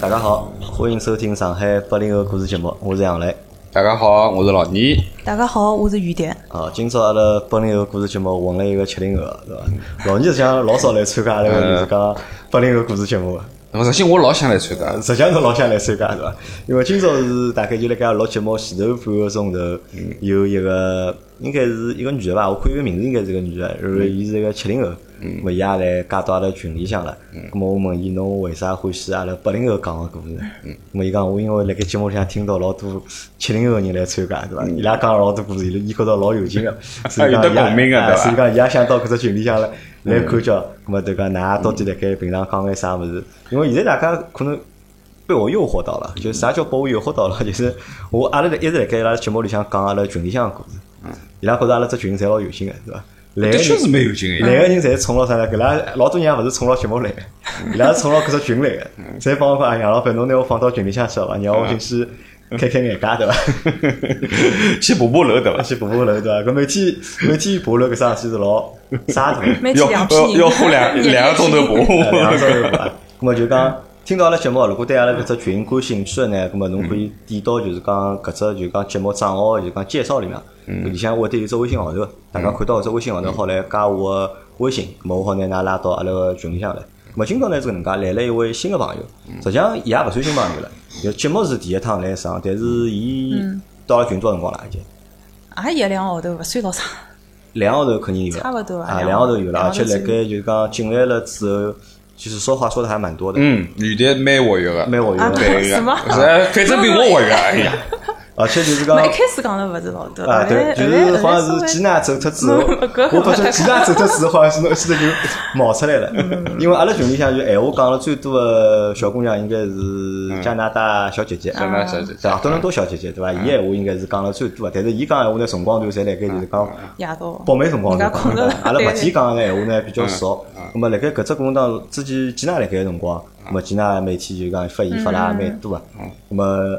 大家好，欢迎收听上海八零后故事节目，我是杨磊。大家好，我是老倪。大家好，我是雨蝶。啊，今朝阿拉八零后故事节目混了一个七零后，对伐？老倪实际上老少来参加阿拉个就是讲八零后故事节目实际我老想来参加，实际上是老想来参加，是伐？因为今朝是大概就辣盖录节目前头半个钟头，有一个应该是一个女的吧，我看伊个名字应该是个女的，然后伊是一个七零后，咾么伊也来加到阿拉群里向了。咾么我问伊侬为啥欢喜阿拉八零后讲个故事？咾么伊讲我因为辣盖节目里向听到老多七零后个人来参加，对伐？伊拉讲老多故事，伊伊觉着老有劲个，所以讲有得共鸣个对伐所以讲伊也想到搿只群里向来来看叫，咾么对讲㑚到底辣盖平常讲眼啥物事？因为现在大家可能。被我诱惑到了，就是啥叫被我诱惑到了？就是我阿拉一直辣盖伊拉节目里向讲阿拉群里向个故事，伊拉觉着阿拉只群侪老有劲个，对伐？来个的确是人蛮有劲个。来个人侪冲牢啥呢？搿拉老多人也勿是冲牢节目来个，伊拉是冲牢搿只群来个。侪帮我讲，哎杨老板，侬拿我放到群里向去好伐？让我进去开开眼界，对伐？去爬爬楼对伐？去爬爬楼，对伐？搿每天每天爬楼搿桩事体是老沙土的。要要要花两 两个钟头爬两个爬。钟头爬。咾么就讲听到阿拉节目，如果对阿拉搿只群感兴趣的呢，咁么侬可以点到就是讲搿只就讲节目账号就讲介绍里向，里向会得有只微信号头，大家看到搿只微信号头好来加我个微信，咁么我好拿㑚拉到阿拉个群里向来。咁么今朝呢是搿能介来了一位新个朋友，实际上伊也勿算新朋友了，就节目是第一趟来上，但是伊到了群多少辰光了已经？也一两个号头，勿算老长。两个号头肯定有了，差不多啊啊，两号头有了，而且辣盖就是讲进来了之后，其实说话说的还蛮多的，嗯，女的蛮活跃个，啊蛮活跃的。对个，是吗是反正比我活跃。哎呀，而且就是讲没，一开始讲的勿是老多，啊，对，就是好像是吉娜走脱之后，我发觉吉娜走脱之后，好像是侬现在就冒出来了。因为阿拉群里向就闲话讲了最多的小姑娘，应该是加拿大小姐姐，加拿大小姐姐对伐？多伦多小姐姐，对伐？伊闲话应该是讲了最多的，但是伊讲闲话呢，辰光段侪辣盖就是讲夜到。北美辰光段阿拉白对天讲个闲话呢比较少。那么辣盖搿只过程当中，之前吉娜辣盖个辰光，那么吉娜每天就讲发言发了也蛮多个。那么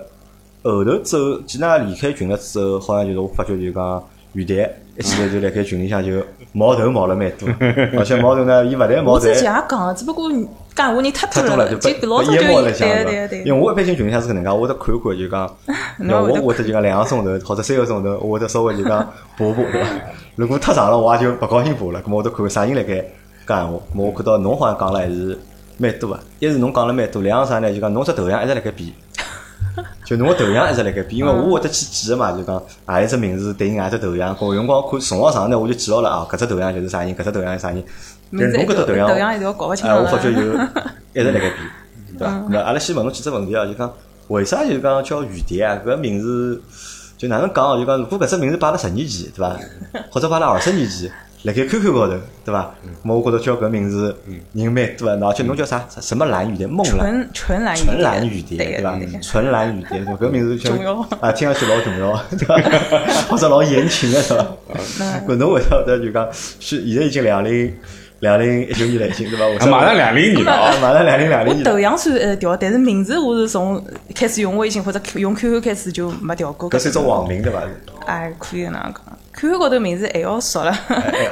后头之后，吉娜离开群了之后，好像就是我发觉就讲雨蝶一记头就辣盖群里向就冒头冒了蛮多，而且冒头呢，伊勿但冒头我之。前也讲了，只不过讲话人太太多了，就就老淹没了，像是吧？对对对因为我一般性群里向是搿能介，我得看看就讲，要我侬会得就讲两个钟头或者三个钟头，我会得稍微就讲爬爬，对伐？如果太长了，我也就勿高兴爬了。咁么我得看看啥人辣盖讲闲话。咁么我看到侬好像讲了还是蛮多个，一是侬讲了蛮多，两个啥呢？就讲侬只头像一直辣盖变。就侬个头像一直辣盖变，因为我会得去记个嘛，就讲啊一只名字对应何一只头像。搿辰光看辰光长呢，我就记牢了啊，搿只头像就是啥人，搿只头像是啥人。但是侬搿只头像，头像一条搞勿清。我发觉就 一直辣盖变，对伐？那阿拉先问侬几只问题啊，就讲为啥就讲叫雨蝶啊？搿名字就哪能讲哦？就讲如果搿只名字摆辣十年前，对伐？或者摆辣二十年前，辣盖 QQ 高头，对伐？么我觉着叫搿名字人蛮多的，而且侬叫啥？什么蓝雨蝶？梦蓝。纯纯蓝纯蓝雨蝶，对对伐？纯蓝雨蝶，搿个名字就重要啊，听上去老重要，对伐？或者老言情的，对伐？搿侬为啥得就讲是现在已经两零两零一九年了，已经对伐？马上两零年了啊，啊！马上两零两零年了。我头像算呃调，但是名字我是从开始用微信或者用 QQ 开始就没调过。搿是一种网名对伐？哎，可以搿能样讲。QQ 高头名字还要熟了，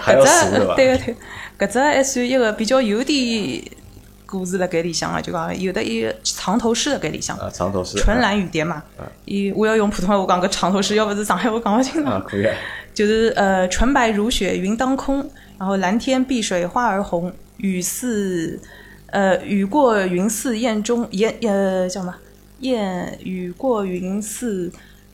还要熟搿对伐只对个对，搿只还算一个比较有点故事辣盖里向个，就讲有的一个藏头诗辣盖里向。啊，长头诗纯蓝雨蝶嘛，伊我要用普通话讲个长头诗，要不是上海话讲勿清啊，楚。可以啊。就是呃，纯白如雪，云当空，然后蓝天碧水花儿红，雨似呃雨过云似雁中雁呃叫什么雁雨过云似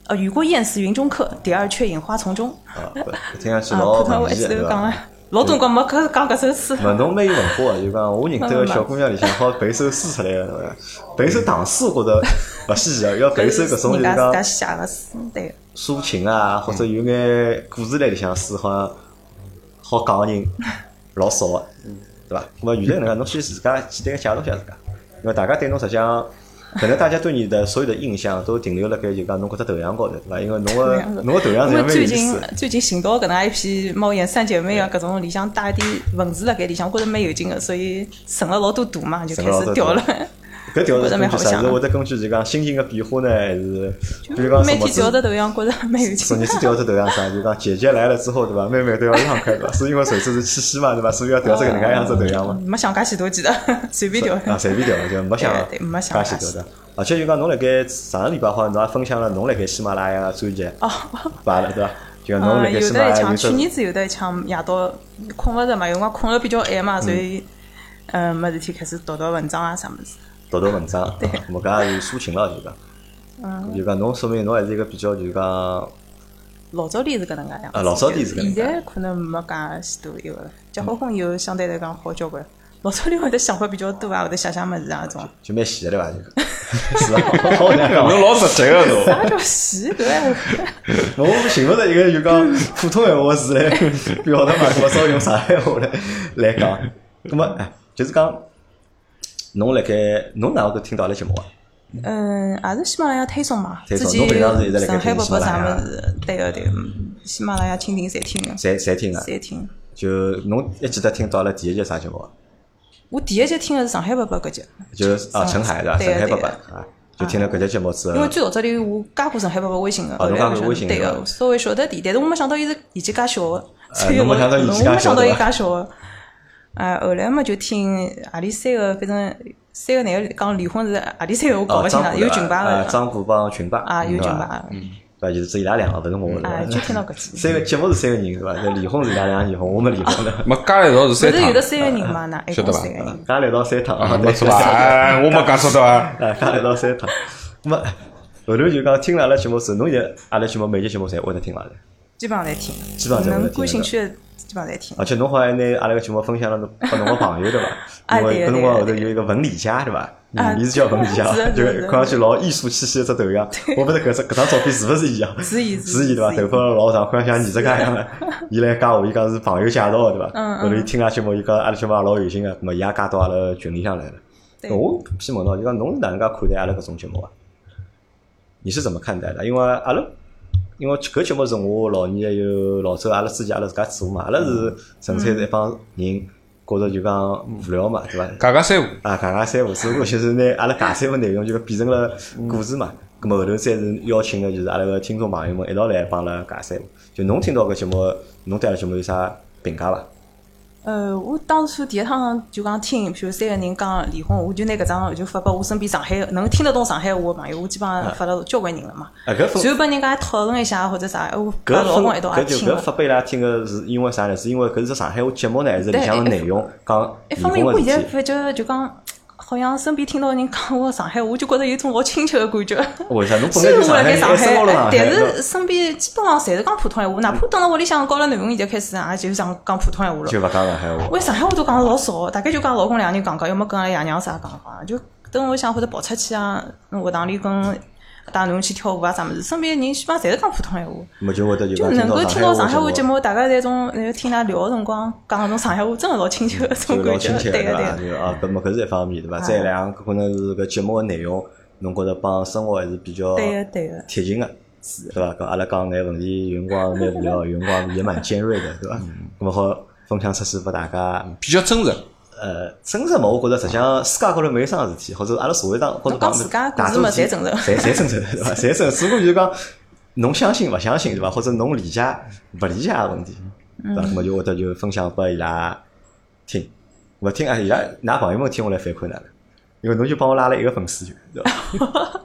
呃雨过雁似云中客，蝶儿却隐花丛中。啊，搿听上去啊，老普通话一文艺的，对伐直都讲了？，老多辰光没搿讲搿首诗。问侬蛮有文化的，就讲我认得个小姑娘里向好背首诗出来个，对伐？背首唐诗或者勿稀奇啊，要背首搿种就讲家写个诗，对。抒情啊，或者有眼故事类里向诗，好像好讲个人老少个，对伐？那么原来能介，侬先自家简单个介绍一下自家，因为大家对侬实际上。可能大家对你的所有的印象都停留了该就讲侬搿只头像高头，对伐？因为侬个侬个头像因为是蛮有意最近。最近寻到搿能一批猫眼三姐妹啊，搿种里向带点文字辣盖里向，我觉着蛮有劲个，所以存了老多图嘛，就开始调了。搿调是根据啥是会得根据就讲心情个变化呢，还是比如讲每天调着头像，觉着蛮有昨劲日。子调只头像啥？就讲姐姐来了之后，对伐？妹妹都要让开，对伐？是因为随次是七夕嘛，对伐？所以要调这个能介样子头像嘛。没想介许多，记得随便调。啊，随便调，就没想没想介许多的。而且就讲侬辣盖上个礼拜好像侬还分享了侬辣盖喜马拉雅个专辑哦，发了对伐？就讲侬辣盖喜马拉的一枪，雅有去年子有的一枪夜到困勿着嘛，有辰光困了比较晚嘛，所以嗯没事体开始读读文章啊啥么事。读读文章，对咾么搿也是抒情了，就讲。嗯就讲侬说明侬还是一个比较就讲老早点是搿能介样子，啊老早点是搿能介现在可能没介许多有了。结好婚以后，相对来讲好交关。老早点会得想法比较多啊，会得想想物事啊，种。就蛮闲的对伐？就 是啊，好难讲。侬老直接个侬。啥叫闲搿闲话？我寻勿着一个就讲普通闲话词来表达嘛，我稍微用上海话来来讲。咁么，哎，就是讲，侬辣盖侬哪会得听到阿拉节目啊？嗯，也是喜马拉雅推送嘛。推送之前侬平常是一直辣盖对个对个，嗯喜马拉雅、蜻蜓侪听个，侪侪听个？侪听。就侬还记得听到阿拉第一集啥节目啊？我第一集听的是上海伯伯搿集，就是啊，陈海对伐？对个陈海伯伯对个啊，就听了搿集节目之后因为，最老早里我加过上海伯伯微信个，哦侬加过微信对个，稍微晓得点，但是我没想到伊是年纪介小个，所以我侬没想到伊介小个。啊，后来嘛就听阿里三个，反正三个男个讲离婚是何里三个我搞哦，勿清了，有群吧个，啊张虎帮群霸啊有群吧，对伐？就是只伊拉两个，勿是我啊就听到搿几三个节目是三个人对伐？但离婚是伊拉两个离婚，我没离婚的。没加了一道是不三趟是有的。三个人嘛，那一 晓得吧共三个人。加来到三趟啊，没错吧？哎，我没讲错对伐？啊，加一道三趟。那么后头就讲听了阿拉节目是，侬现在阿拉节目每集节目侪会得听伐？基本上侪听，基本上侪会能感兴趣的基本上侪听。而且侬好像拿阿拉个节目分享了拨侬个朋友对伐？啊因为对搿辰光后头有一个文理家对伐？啊嗯，伊是叫文理家 就看上去老艺术气息一只头像。我勿是搿只搿张照片是勿是伊啊？是伊是对伐？头发老长，看像艺术家一样的。伊来加我，伊讲是朋友介绍的对伐？后头伊听阿拉节目，伊讲阿拉节目也老有劲个，咾么伊也加到阿拉群里向来了。我先问侬，就讲侬是哪能介看待阿拉搿种节目啊？你是怎么看待的？因为阿拉，因为搿节目是我老年还有老周阿拉自己阿拉自家做嘛，阿拉是纯粹是一帮人觉着就讲无聊嘛，对伐？讲讲三胡，啊，讲讲三胡，只不过就是拿阿拉讲三胡内容就变成了故事嘛。咁么后头再是邀请个就是阿拉个听众朋友们一道来帮阿拉讲三胡。就侬听到搿节目，侬对阿拉节目有啥评价伐？呃，我当初第一趟就讲听，譬如三个人讲离婚，我就拿搿张就发拨我身边上海能听得懂上海话个朋友，我基本上发了交关人了嘛。啊，搿分随后帮人家讨论一下或者啥，哎我搿把老分公一道也听了。搿发拨伊拉听个是因为啥呢？是因为搿是上海话节目呢，还是里向个内容讲离一方面，我？现在发觉就讲，好像身边听到人讲我上海话，我就觉得有种老亲切个感觉。为啥？侬本虽然我来就上海盖上海，但是身边基本上侪是讲普通闲话，哪怕蹲辣屋里向搞了囡恩，现在开始也就讲讲普通闲话了。就勿讲上海话。我上海话都讲了老少，大概就讲老公两个人讲讲，要么跟阿拉爷娘啥讲讲，就等我想或者跑出去啊，学堂里跟带侬去跳舞啊啥物事，身边人基本上侪是讲普通闲话，么就会得就就讲能够听到上海话节，目，大家在种那个听㑚聊个辰光讲搿种上海话，真的老亲切个老种感觉，亲切个对个对个。啊，搿么搿是一方面对伐？再两个可能是搿节目个内容，侬觉着帮生活还是比较对个对个贴近个，对伐？搿阿拉讲眼问题，有辰光蛮无聊，有辰光也蛮尖锐的，对伐？咁么好分享出去拨大家。比较真实。呃，真实嘛，我觉着实际上世界高头没有啥事体，或者阿拉社会上或者侬讲自家故事嘛侪真实侪侪真实的，对伐？侪真实，只不过就是讲侬相信勿相信，对伐？或者侬理解勿理解个问题，对伐？咁么就会得就分享拨伊拉听，勿听啊，伊拉㑚朋友们听我来反馈哪能？因为侬就帮我拉了一个粉丝群，对伐？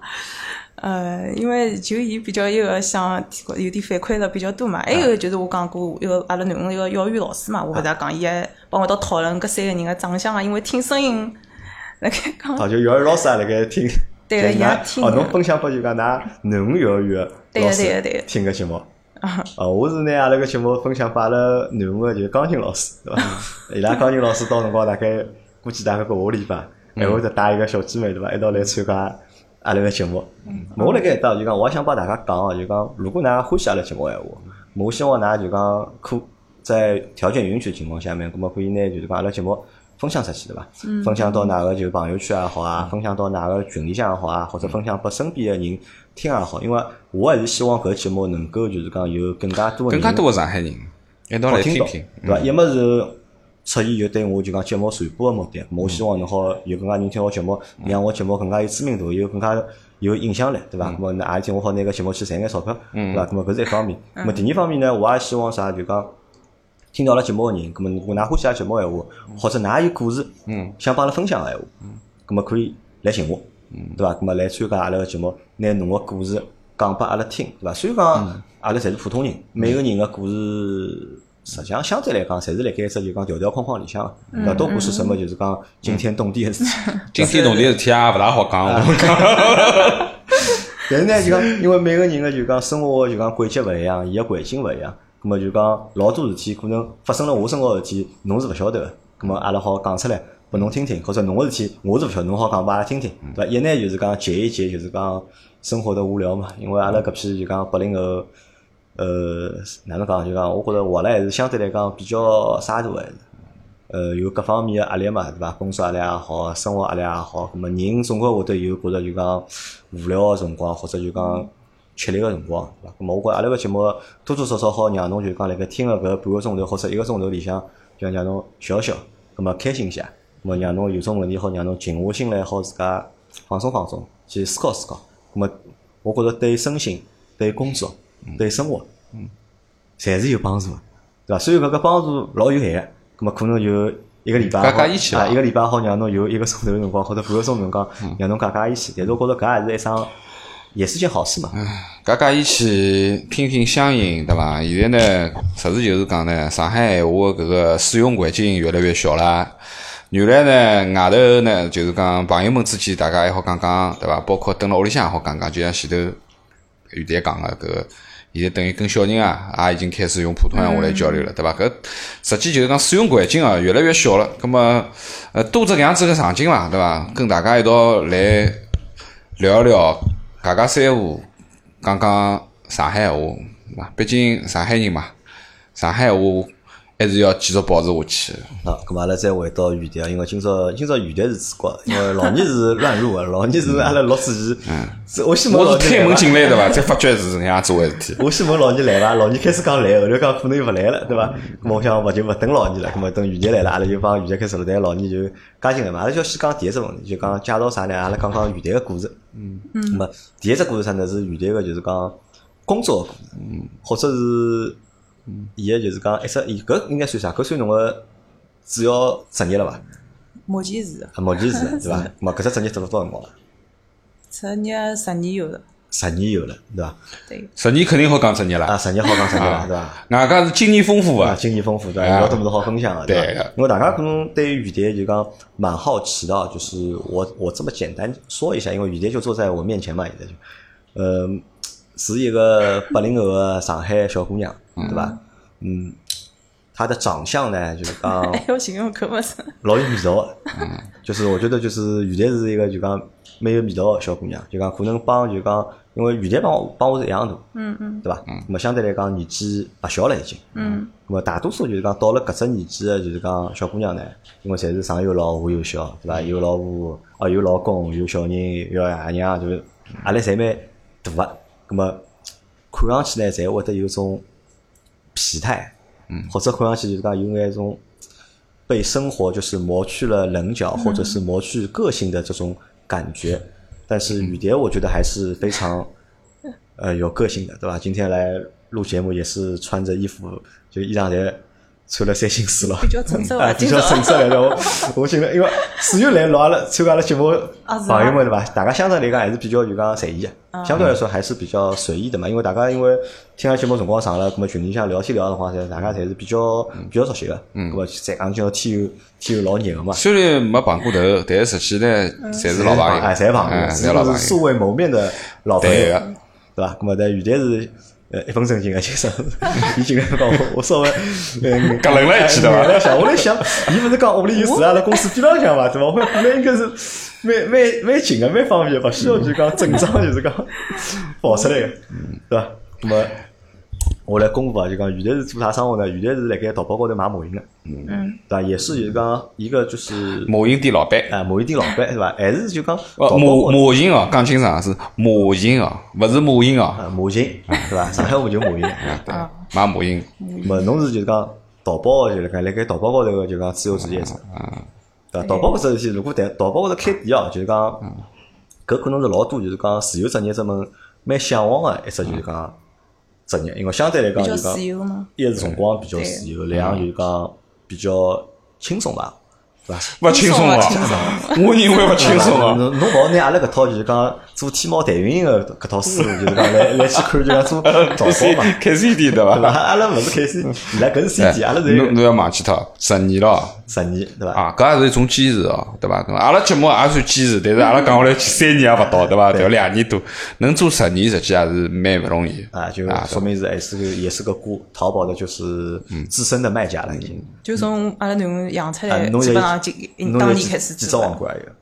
呃，因为就伊比较一个想有点反馈了比较多嘛，还有就是我讲过一个阿拉囡恩一个幼儿园老师嘛，我勿是也讲伊还帮我一道讨论搿三个人个长相啊，因为听声音辣盖讲哦，就幼儿园老师也辣盖听，对个伊也听哦，侬分享拨就讲㑚囡恩幼儿园对个老师对个对个听个节目。哦，我是拿阿拉个节目分享拨阿拉囡恩个就是钢琴老师，对伐？伊拉钢琴老师到辰光大概估计大概个下个礼拜，还会得带一个小姐妹对伐？一道来参加阿拉个节目。我辣盖一搭就讲，我也想帮大家讲哦，就讲如果㑚欢喜阿拉节目闲话，我希望㑚就讲可在条件允许的情况下面，葛么可以拿就是讲阿拉节目分享出去对伐？分享到㑚个就是朋友圈也好啊，分享到㑚个群里向也好啊，或者分享拨身边个人听也好，因为我还是希望搿节目能够就是讲有更加多个更加多个上海人一道好听到，来听听。对伐？一么是出现就对我就讲节目传播个目的，我希望侬好有更加人听我节目，让我节目更加有知名度，有更加有影响力，对伐？咾么那也一天我好拿个节目去赚眼钞票，对伐？咾么搿是一方面。咾么第二方面呢，我也希望啥就讲。听到了节目个人，咁么如果㑚欢喜阿拉节目个闲话，或者㑚有故事，想帮阿拉分享个闲话，咁么可以来寻我，对伐？咁么来参加阿拉个节目，拿侬个故事讲拨阿拉听，对伐？虽然讲阿拉侪是普通人，每个人个故事实际上相对来讲，侪是辣盖一只就讲条条框框里向个，对伐？都不是什么就是讲惊天动地个事体。惊天动地事体也勿大好讲。但是呢，就讲因为每个人个就讲生活就讲轨迹勿一样，伊个环境勿一样，咁么就讲老多事体可能发生了我身高事体，侬是勿晓得个，咁么阿拉好讲出来拨侬听听，或者侬个事体我是勿晓得，侬好讲拨阿拉听听，对伐？一呢就是讲解一解，就是讲生活的无聊嘛，因为阿拉搿批就讲八零后，呃，哪能讲就讲，我觉着活了还是相对来讲比较洒脱，还是。呃，有各方面个压力嘛，对伐？工作压力也好，生活压力也好，咁么人总归会得有觉着就讲无聊个辰光，或者就讲吃力个辰光，对伐？咁么我觉着阿拉个节目多多少少好让侬就讲辣盖听个搿半个钟头或者一个钟头里向，就让侬笑笑，咁么开心一下，咁么让侬有种问题好让侬静下心来，好自家放松放松，去思考思考。咁么我觉着对身心、对工作、对生活，嗯，侪是有帮助个，对伐？虽然搿个帮助老有限个。咁么可能就一个礼拜好，加加一起啊，一个礼拜好让侬有一个钟头个辰光，或者半个钟头辰光，让侬加加一起。但是我觉着搿也是一桩，也是件好事嘛。大家一起听听乡音，对伐？现在呢，实事求是讲呢，上海闲话搿个使用环境越来越小了。原来呢，外头呢，就是讲朋友们之间，大家还好讲讲，对伐？包括蹲辣屋里向也好讲讲，就像前头于丹讲个搿个，现在等于跟小人啊，也已经开始用普通闲话来交流了，对伐？搿实际就是讲使用环境啊，越来越小了。葛么，呃，多只搿样子个场景嘛，对伐？跟大家一道来聊一聊，家家三胡，讲讲上海闲话，对伐？毕竟上海人嘛，上海闲话还是要继续保持下去。好，咁么阿拉再回到原点啊，因为今朝今朝原点是主角，因为老倪是乱入个，老倪是阿拉录之前，是我先问我是推门进来对伐？才发觉是搿能样子回事体。我先问老倪来伐？老倪开始讲来，后头讲可能又勿来了，对伐？咁么我想勿就勿等老倪了，咁么等雨蝶来了，阿拉就帮雨蝶开始录，但老倪就加进来嘛。阿拉就要先讲第一只问题，就讲介绍啥呢？阿拉讲讲雨蝶个故事。嗯嗯。咁么第一只故事啥呢？是雨蝶个，就是讲工作个故事，嗯，或者是伊个就是讲一只，伊搿应该算啥？搿算侬个主要职业了伐？目前是啊，目前是对伐？咁么搿只职业做了多少辰光了？职业十年有了，十年有了，对伐？对，十年肯定好讲职业啊，了，十年好讲职业了，对伐？外加是经验丰富啊，啊。经验丰富，对伐？啊有多么多好分享啊，对伐？因为大家可能对于雨蝶就讲蛮好奇的啊，就是我我这么简单说一下，因为雨蝶就坐在我面前嘛，现在就，呃，是一个八零后的上海小姑娘，对伐？嗯，她的长相呢，就是讲还要形容搿么子？老有味道的，就是我觉得就是现在是一个就讲蛮有味道的小姑娘，就讲可能帮就讲，因为现在帮我帮我是一样大，嗯嗯对伐？那么相对来讲年纪不小了已经。嗯那么大多数就是讲到了搿只年纪个，就是讲小姑娘呢，因为侪是上有老下有小，对伐？有老婆，哦有老公，有小人，有爷娘，就是压力侪蛮大个。那么看上去呢，侪会得有种疲态，嗯，或者看上去就是讲有眼种被生活就是磨去了棱角，或者是磨去个性的这种感觉。但是雨蝶，我觉得还是非常呃有个性的，对吧？今天来录节目也是穿着衣服，就衣裳侪穿了三星四了，比啊，啊，比较正式来的。我 我觉得，因为四月来录阿拉参加阿拉节目朋友们对伐？大家相对来讲还是比较就讲随意相对来说还是比较随意的嘛。因为大家因为听阿拉节目辰光长了，咁么群里向聊天聊的话，侪大家侪是比较比较熟悉的。嗯，咁么再讲叫天又天又老热个嘛。虽然没碰过头，但实际呢，侪是老朋友，哎，侪朋哎友，侪老朋友。是素未谋面的老朋友对，伐？咁么但雨蝶是呃一本正经个介绍，伊进来讲我我稍微呃讲冷了一记对伐我在想，我在想，伊勿是讲屋里有住阿拉公司边浪向嘛，对伐？我过来应该是蛮蛮蛮近个，蛮方便，勿需要就讲整张就是讲 跑出来个，对伐？那么我来公布啊，就讲原来是做啥生活呢？原来是辣盖淘宝高头买模型个，嗯，对伐？也是就是讲一个就是模型店老板，啊模型店老板是伐？还是就讲模模型哦，讲清爽是模型 哦，勿是模型哦，啊模型对伐？上海话就模型。对，买模型，么侬是就是讲淘宝个就辣盖辣盖淘宝高头个就讲自由职业者，对伐？淘宝搿只事体，如果在淘宝高头开店哦，就是讲搿可能是老多就是讲自由职业者们蛮向往个一只就是讲职业，因为相对来讲就讲。一是辰光比较自由，两就是讲比较轻松吧，对伐？勿轻松啊！我认为勿轻松啊。侬侬勿好拿阿拉搿套就是讲做天猫代运营个搿套思路，就是讲来来去看就讲做 淘宝嘛，开 CD 对对伐？伐？阿拉勿是开始，伊拉搿是 CD，阿拉是侬侬要忘记脱十年了。十年，对伐？啊，搿也是一种坚持哦，对伐？阿拉节目也算坚持，但是阿拉讲下来三年也勿到，对伐？要两年多，能做十年，实际也是蛮勿容易。啊，就说明是还是个也是个过淘宝的，就是资深的卖家了已经。就从阿拉囡恩养出啊来，，侬基本上就侬有几当年开始几只做了。王冠有？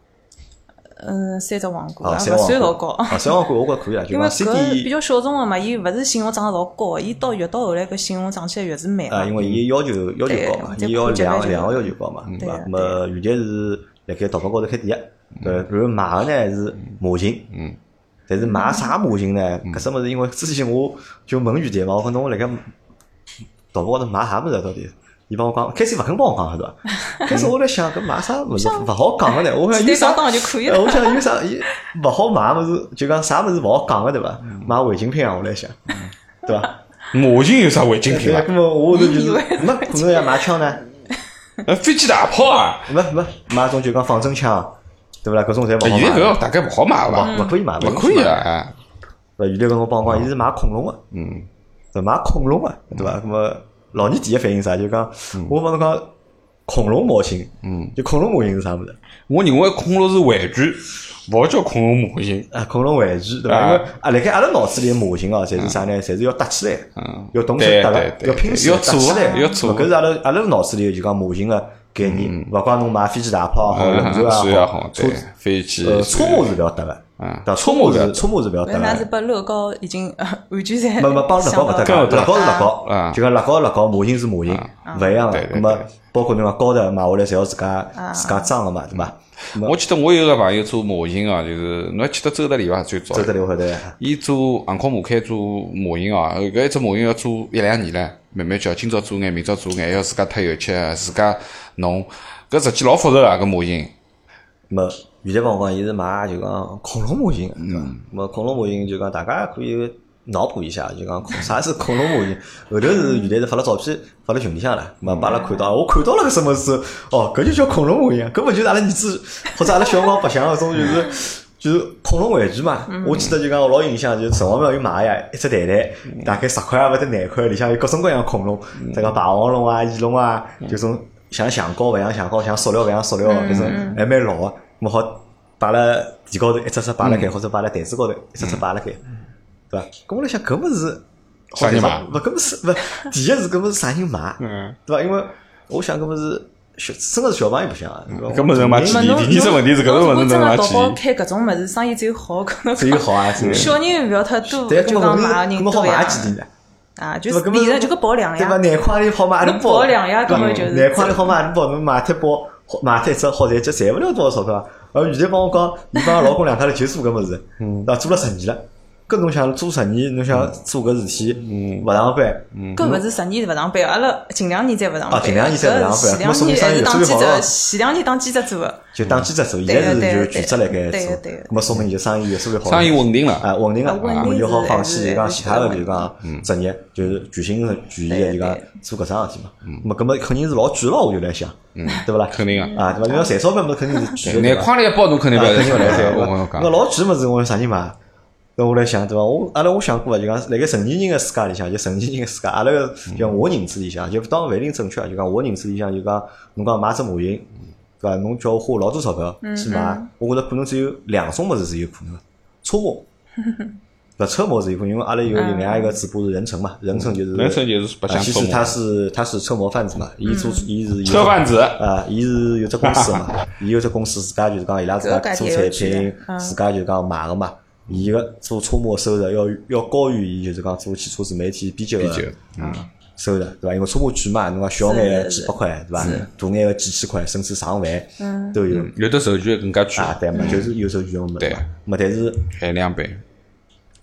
嗯，三只王冠，勿算老高。三王冠我觉着可以啊，因为讲搿比较小众个嘛，伊勿是信用涨得老高，伊到越到后来搿信用涨起来越是慢啊，因为伊要求要求高嘛，伊要这普及率就量量个要求高嘛，对伐？对那么原来是辣盖淘宝高头开店个，对，然后买个呢是模型，嗯，但是买啥模型呢？搿只物事，因为之前我就问余店嘛，我讲侬辣盖淘宝高头买啥物事啊到底？伊帮我讲，开始勿肯帮我讲，对伐？开始我在想，搿买啥物事勿好讲个呢？我想有啥简单讲？讲就可以呃了。我想有啥伊勿好买物事，就讲啥物事勿好讲个对伐？买违禁品啊，我来想，对伐？模型有啥违禁品对，啊？那么我头就是为没可能要买枪呢，呃，飞机大炮啊！没没买种就讲仿真枪，对勿啦？搿种侪勿好现在搿买，个大概勿好买伐？勿勿可以买，勿可以啊！。哎勿原来跟我帮我讲，伊是买恐龙个，嗯，对买恐龙个，对伐？那么老倪第一反应啥？就讲我帮侬讲恐龙模型，嗯，就恐龙模型是啥物事？我认为恐龙是玩具，勿叫恐龙模型。啊，恐龙玩具对伐？啊因为啊，辣盖阿拉脑子里的模型哦，侪是啥呢？侪是要搭起来的，嗯要动手搭个对，对要拼要做起来的，要做搿是阿拉阿拉脑子里就讲模型个概念，勿怪侬买飞机大炮也好，嗯轮船是也好，车对，飞机。呃车模是勿要搭个，嗯对伐？车模是车模是车模是勿要搭那是个。把乐高已经呃完全侪没没帮乐高勿搭想界，乐高是乐高啊，就讲乐高乐高，模型是模型，勿一样个对。对那么包括侬讲高头买下来，侪要自家自家装个嘛，对伐？那么我记得我有个朋友做模型啊，就是侬还记得周德利伐？最早走得了后头，伊做航空母舰做模型哦，搿一只模型要做一两年唻，慢慢叫，今朝做眼，明朝做眼，要自家脱油漆，自家弄，搿实际老复杂个搿模型。没，原来帮我讲，伊是买就讲恐龙模型，对伐？么恐龙模型就讲大家可以脑补一下，就讲恐啥是恐龙模型。后头是原来是发了照片发了群里向了，么把阿拉看到，我看到了个什么是哦，搿就叫恐龙模型，搿本就是阿拉儿子或者阿拉小辰光白相搿种就是。就是恐龙玩具嘛，我记得就讲我老有印象，就是城隍庙有买呀，一只袋袋，大概十块啊，或者廿块，里向有各种各样恐龙，这个霸王龙啊、翼龙啊，就种像橡胶勿像橡胶，像塑料勿像塑料，搿种还蛮老个，么好摆辣地高头一只只摆辣盖，或者摆辣台子高头一只只摆辣盖，对伐？搿我来想，搿物事啥？人买勿搿物事勿，第一是搿物事啥人买，嗯，对伐？因为我想搿物事小真个是小朋友白相啊，对伐搿么人买几没侬第二只问题是搿种侬物事如果真的淘能买几宝开搿种物事，生意只有好，可能只有好啊，只有小人勿要太多，对，搿就么问题讲买人是搿么好多呀。买。几钿呢？啊，就是利润就搿保量对伐？呀。廿块钿好买一侬包，保两呀根本就是廿块钿好买一包，侬买脱包，好买脱一只好赚，就赚勿了多少钞票啊。而现在帮我讲，你帮老公两家头就做搿物事，嗯，那？做了十年了。搿侬想做十年，侬想做搿事体，嗯，勿上班，搿勿是十年勿上班，阿拉近两年才勿上班。啊近两年才勿上班搿前两年还是当记生意做得好者，前两年当记者做个。就当记者做，现在是就全职辣盖做对对对，咁么说明就生意越做越好，生意稳定了。啊，稳定了，啊稳定啊，就好放弃就讲是其他的，是就讲职业，就是全心全意的对就讲对做搿桩事体嘛。咁么搿么肯定是老贵咯，我就来想，对勿啦？肯定啊啊，对伐？你要赚钞票，么肯定是贵的。对伐廿块钿一包侬肯定啊勿要肯定勿来三，我我讲，那老贵么子，我啥人买？那我来想，对伐？我阿拉我想过啊，就讲辣盖成年人个世界里向，就成年人个世界，阿拉个就讲我认知里向，就当勿一定正确啊，就讲我认知里向，就讲侬讲买只模型，对伐？侬叫我花老多钞票去买，我觉着可能只有两种物事是有可能的，车模。勿车模是有可能，因为阿拉有另外一个主播是任成嘛，任成就是人生就是白啊相其实他是他是车模贩子嘛，伊做伊是有车贩子啊，伊是有只公司的嘛，伊有只公司自家就是讲伊拉自家做产品，自家就讲卖个嘛。伊个做车模收入要要高于伊就是讲做汽车自媒体编辑个编辑嗯收入，对伐？因为车模贵嘛，侬讲小眼几百块，对伐？大眼个几千块，甚至上万都有有的授权更加贵，啊，对嘛，就是有授权个物对事嘛。么但是限量版。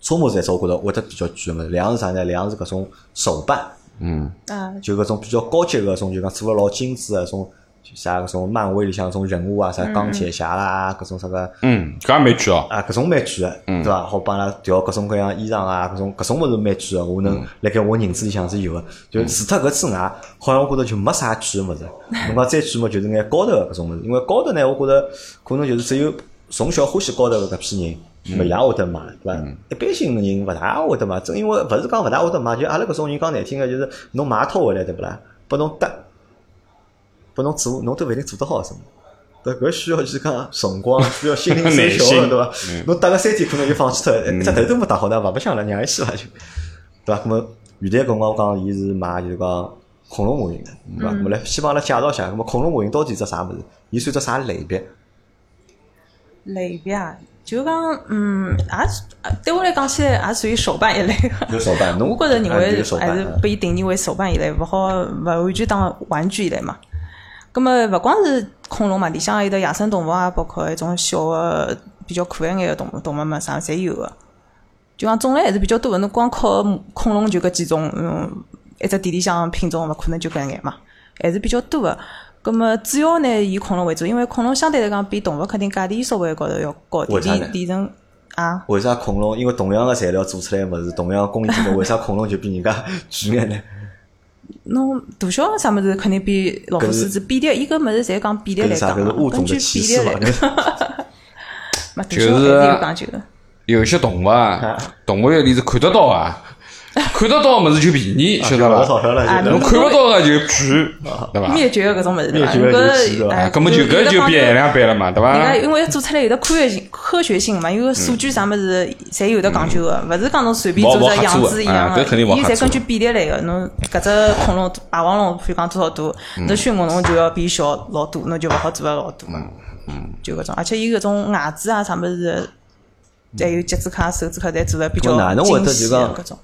车模是一只我觉着会得比较贵个物事，两是啥呢？两是搿种手办，嗯，啊，就搿种比较高级个种，就讲做了老精致个种，就啥搿种漫威里向种人物啊，啥钢铁侠啦，搿种啥个嗯，搿也蛮贵哦。啊，搿种蛮贵个，对伐？好帮伊拉调各种各样衣裳啊，搿种搿种物事蛮贵个，我能辣盖我认知里向是有个。就除脱搿之外，好像我觉着就没啥贵个物事。侬讲再贵嘛，就是眼高头个搿种物事，因为高头呢，我觉着可能就是只有从小欢喜高头个搿批人。勿一样会得买，对伐？一般性个人勿大会得买，正因为勿是讲勿大会得买，就阿拉搿种人讲难听个，就是侬买一套回来，对勿啦？拨侬搭，拨侬做，侬都勿一定做得好什么。对，搿需要就是讲辰光，需要心灵手巧个，对伐？侬搭个三天可能就放弃脱，一只头都没搭好，那勿白相了，让伊去伐就，对伐？咾么原来搿辰光我讲伊是买就是讲恐龙模型个，对伐？咾么来先帮阿拉介绍一下，咾么恐龙模型到底是只啥物事？伊算只啥类别？类别啊，就讲嗯，也是对我来讲起来也属于手办一类个。有手办，侬我觉着认啊为还是拨伊定义为手办一类，勿好勿完全当玩具一类嘛。葛么勿光是恐龙嘛，里向还有得野生动物啊，包括一种小个比较可爱眼个动物动物嘛，啥侪有个。就讲种类还是比较多个，侬光靠恐龙就搿几种，嗯，一只店里向品种勿可能就搿眼嘛，还是比较多个。葛么主要呢以恐龙为主，因为恐龙相对来讲比动物肯定价钿稍微高头要高点，为啥呢里里程啊。为啥恐龙？因为同样个材料做出来个物事，同样工艺为啥恐龙就比人家 贵眼呢？侬大小啥物事肯定比老虎、狮子比例，伊搿物事侪讲比例？来讲根据比例来？嘛，大 就是小还是。有些动物啊，动物园里是看得到啊，看得到个物事就便宜，晓得伐？侬看勿到个就贵，对伐？灭绝个搿种物事对伐？灭绝的就搿是对伐哎啊，根本就搿就变限量版了嘛，对伐？人家因为做出来有得科学性、科学性嘛，因为数据啥物事侪有得讲究个，勿是讲侬随便做只样子一样个，嗯勿勿合作啊搿肯定勿合作伊侪根据比例来个。侬搿只恐龙霸王龙，比如讲多少大，嗯侬迅猛龙就要变小老多，侬就勿好做个老多嘛。嗯就搿种，而且伊搿种牙齿啊啥物事，还有脚趾卡、手指卡，侪做的比较精细搿种。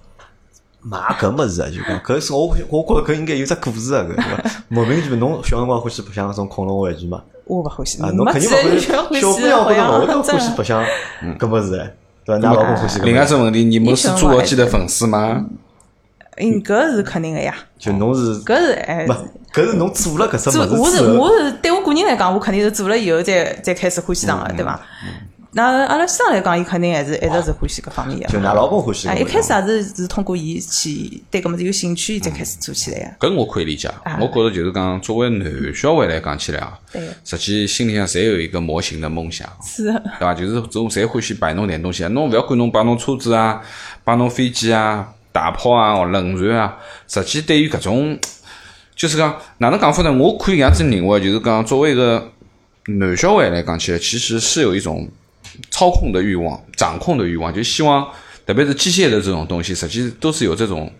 买搿物事啊，就讲搿是我我觉着搿应该有只故事啊，搿对伐？莫名其妙，侬小辰光欢喜白相搿种恐龙玩具嘛？我勿欢喜，啊，侬肯定勿欢喜，欢小姑娘老会得欢喜白相搿物事哎，对伐？㑚老公欢喜搿另外只问题，你们是侏罗纪的粉丝吗？嗯，搿是肯定个呀，就侬是搿是哎勿，搿是侬做了搿只物事之后，是我是对我个人来讲，我肯定是做了以后再再开始欢喜上个，对伐？那阿拉先生来讲，伊肯定还是一直是欢喜搿方面个。就㑚老公欢喜。一开始也是是通过伊去对搿物事有兴趣，才开始做起来个。搿我可以理解。我觉着就是讲，作为男小孩来讲起来啊，实际心里向侪有一个模型的梦想，是的，对伐？就是种侪欢喜摆弄点东西啊。侬勿要管侬摆弄车子啊，摆弄飞机啊、大炮啊、轮船啊，实际对于搿种，就是讲哪能讲法呢？我可以搿样子认为，就是讲作为一个男小孩来讲起来，其实是有一种操控的欲望、掌控的欲望，就希望，特别是机械的这种东西，实际都是有这种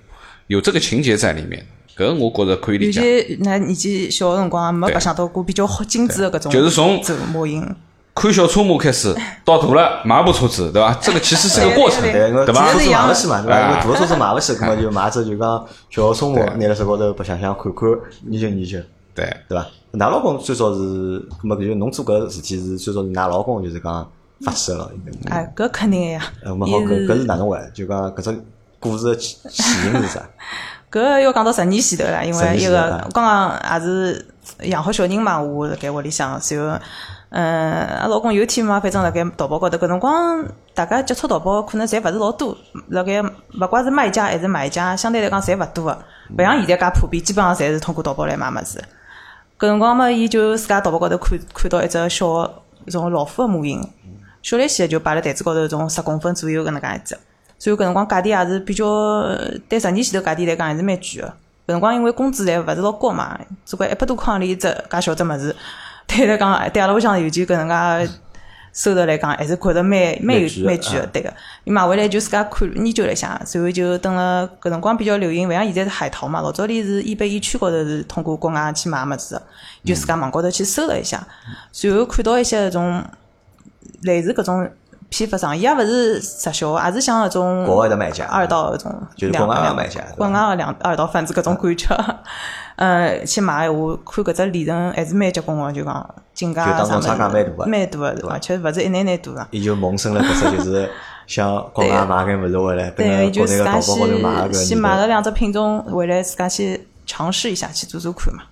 有这个情节在里面。搿我觉着可以理尤解。其那年纪小个辰光，没白相到过比较好精致的搿种，就是从做模型。看小车模开始，到大了买部车子，对伐？这个其实是个过程，对对，对伐车子买勿起嘛，对伐？因为哎大个车子买勿起，那么就 买只就讲小车模，拿辣手高头白相相看看，研究研究，对。对伐？㑚老公最早是，那么就侬做搿事体是最早是㑚老公就是讲发起的咯，应该。哎，搿肯定个呀。呃，么好，伊搿搿是哪能回来？就讲搿只故事的起起因是啥？搿要讲到十年前头了，因为一个刚刚也是养好小人嘛，我辣盖屋里向，然后，嗯，阿老公有天嘛，反正辣盖淘宝高头，搿辰光大家接触淘宝可能侪勿是老多，辣盖勿管是卖家还是买家，相对来讲侪勿多个，勿像现在介普遍，基本上侪是通过淘宝来买物事。搿辰光嘛，伊就自家淘宝高头看看到一只小一种老虎个模型，小来些就摆辣台子高头，从十公分左右搿能介一只。所以搿辰光价钿也是比较，呃对十年前头价钿来讲还是蛮贵个。搿辰光因为工资侪勿是老高嘛，总归一百多块钿一只介小只物事，对来讲对阿拉屋里向尤其搿能介收入来讲，还是觉着蛮蛮有蛮贵个，对个。伊买回来就自家看研究了一下，随后就等了搿辰光比较流行，勿像现在是海淘嘛，老早里是易贝易趣高头是通过国外去买物事个，就自家网高头去搜了一下，随后看到一些搿种类似搿种批发商，伊也勿是直销，也是像搿种国外的卖家二道搿种就是国外的卖家国外的两二道贩子搿种感觉。嗯，去买闲话，看搿只利润还是蛮结棍个，就讲进价就当中差啥物事价蛮大的蛮大个，而且勿是一眼眼大个。伊就萌生了搿只就是 想国外买眼物事回来，跟对，就自家淘宝高头买个去去买了两只品种回来，自家去尝试一下，去做做看嘛。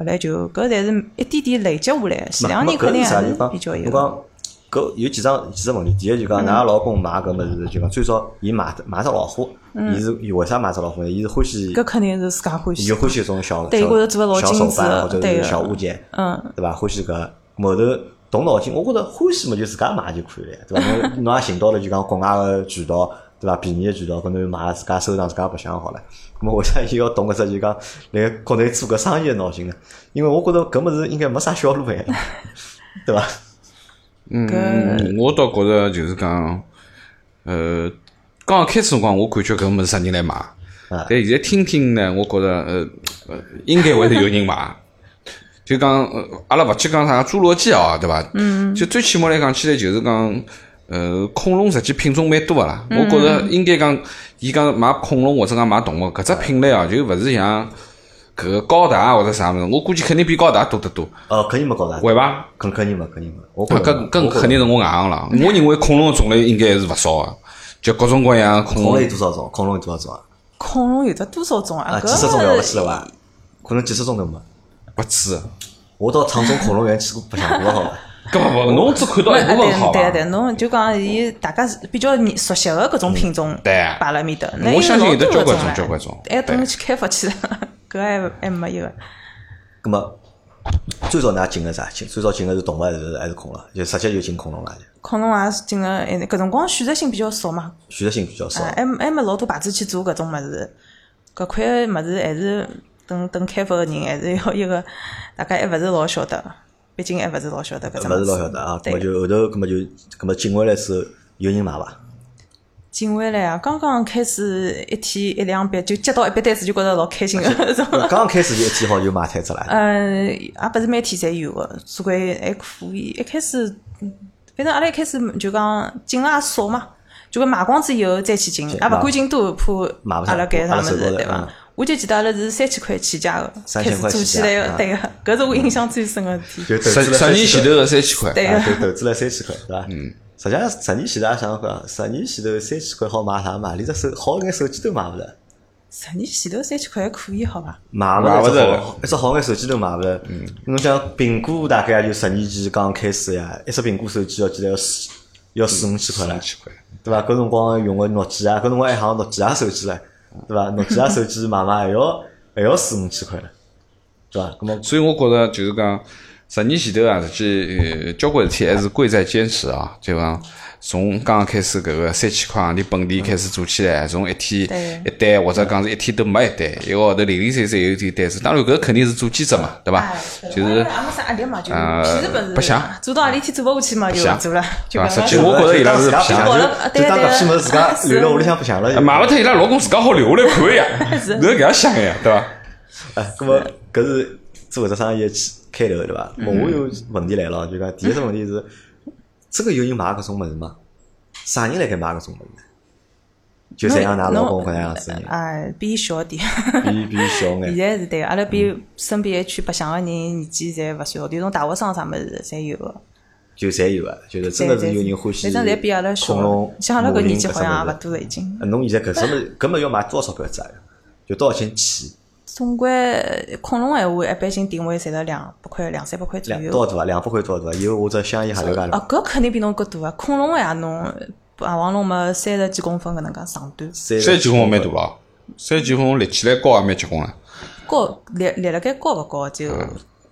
后来就搿侪是一点点累积下来，前两年肯定还是比较有。搿有几桩几只问题，第一就讲，㑚老公买搿物事，就讲最少伊买买只老虎，伊是伊为啥买只老虎呢？伊是欢喜，搿肯定是自家欢喜伊就。欢喜搿种小对小小手办或者是小物件，嗯，对伐？欢喜搿后头动脑筋，我觉着欢喜嘛就自家买就可以了，对伐？侬侬也寻到了就讲国外个渠道，对伐？便宜个渠道，搿侬就买自家收藏自家白相好了。咁么为啥伊要动搿只就讲来国内做个生意个脑筋呢？因为我觉着搿物事应该没啥销路哎，对伐？嗯，我倒觉着就是讲，呃，刚刚开始辰光，我感觉搿物事啥人来买，啊但现在听听呢，我觉着呃呃，应该会得有人买。就讲，呃，阿拉勿去讲啥侏罗纪哦，对伐？嗯。就最起码来讲起来，就是讲，呃，恐龙实际品种蛮多个啦。我觉着应该讲，伊讲买恐龙或者讲买动物，搿只品类啊，就勿是像搿个高达或者啥物事，我估计肯定比高达多得多，哦，肯定没高大，会伐？肯肯定没，肯定没。我觉搿着搿搿肯定是我外行了。我认为恐龙的种类应该是勿少个，就各种各样的恐恐龙有。多少种？恐龙有多少种啊？恐龙有得多少种啊？啊，几十种了勿起了伐？可能几十种都没。勿止，我到长春恐龙园去过，白相过好伐？搿勿勿，侬只看到一部分好伐？对对对，侬就讲伊大家是比较熟悉个搿种品种对摆辣埃面搭，那我相信有得交关种交关种还要等侬去开发去了，搿还还没有个。咁么最早㑚进个啥？进最早进个是动物还是还是恐龙？就直接就进恐龙了，恐龙也是进了，哎搿辰光选择性比较少嘛，选择性比较少。哎，还没还没老多牌子去做搿种物事，搿块物事还是等等开发个人还是要 一个，大家还勿是老晓得，毕竟还勿是老晓得搿种勿物事。是老晓得啊，么就后头，咁么就，咁么进回来之后，有人买伐？进回来啊，刚刚开始一天一两笔，就接到一笔单子就觉着老开心个。刚刚开始就一天好就买摊子了。嗯，也勿是每天侪有个，总归还可以。一开始，嗯反正阿拉一开始就讲进了也少嘛，就讲卖光之以后再去进，也勿敢进多，怕买勿上阿拉搿啥物事对伐嗯？我就记得阿拉是三千块起价个，3000开始块做起来啊个，对个，搿是我印象最深个事体。就投十十年前头头，个三千块，啊，对个，就投资了三千块，对伐？嗯。实际上，十年前头也想讲，十年前头三千块好买啥买？连只手好眼手机都买勿着，十年前头三千块还可以，好伐？买勿买勿着着一只好，眼手机都买勿着。嗯。侬讲苹果大概也就十年前刚开始呀，一只苹果手机要记得要四要四五千块了两。千块。对伐？搿辰光用个诺基亚，搿辰光还行诺基亚手机唻，对伐？诺基亚手机买买还要还要四五千块了，对伐？那么所以我觉着就是讲，十年前头啊，实际呃交关事体还是贵在坚持啊，就讲从刚刚开始搿个三千块行钿本地开始做起来，从一天一单或者讲是一天都没一单，一个号头零零散散有点单子，当然搿肯定是做兼职嘛，对伐？就是也没啥压力嘛，就呃不想做到何里天做勿下去嘛，就想做了，实际我觉着伊拉是不想就当搿批物事自家留辣屋里向白相了。买勿脱伊拉老公自家好留下来看呀，是。侬要搿样想个呀，对伐？哎，搿么搿是做搿只生意的起开头对伐？我有问题来了，就讲第一只问题是，真个有人买搿种物事吗？啥人辣盖买搿种物事呢？就像㑚老公搿能样子哎，比伊小点。比比小眼 现。在是对，阿拉比身边一圈白相个人年纪侪勿小，就种大学生啥物事侪有个。就侪有个，就是真个是有人欢喜反正侪比阿拉小。像阿拉搿年纪模好像也勿多了已经。呃侬现在搿什么搿么要买多少钞票一只啊？就多少钱起？总归恐龙闲话，一般性定位侪是两百块、两三百块左右。两多少大啊？两百块多少大啊？有我只香烟下头介哦，搿肯定比侬搿大啊！恐龙呀，侬霸王龙嘛，三十几公分搿能介长短，三十几公分蛮大了，三十几公分立起来高也蛮结棍了。高立立辣盖高勿高，就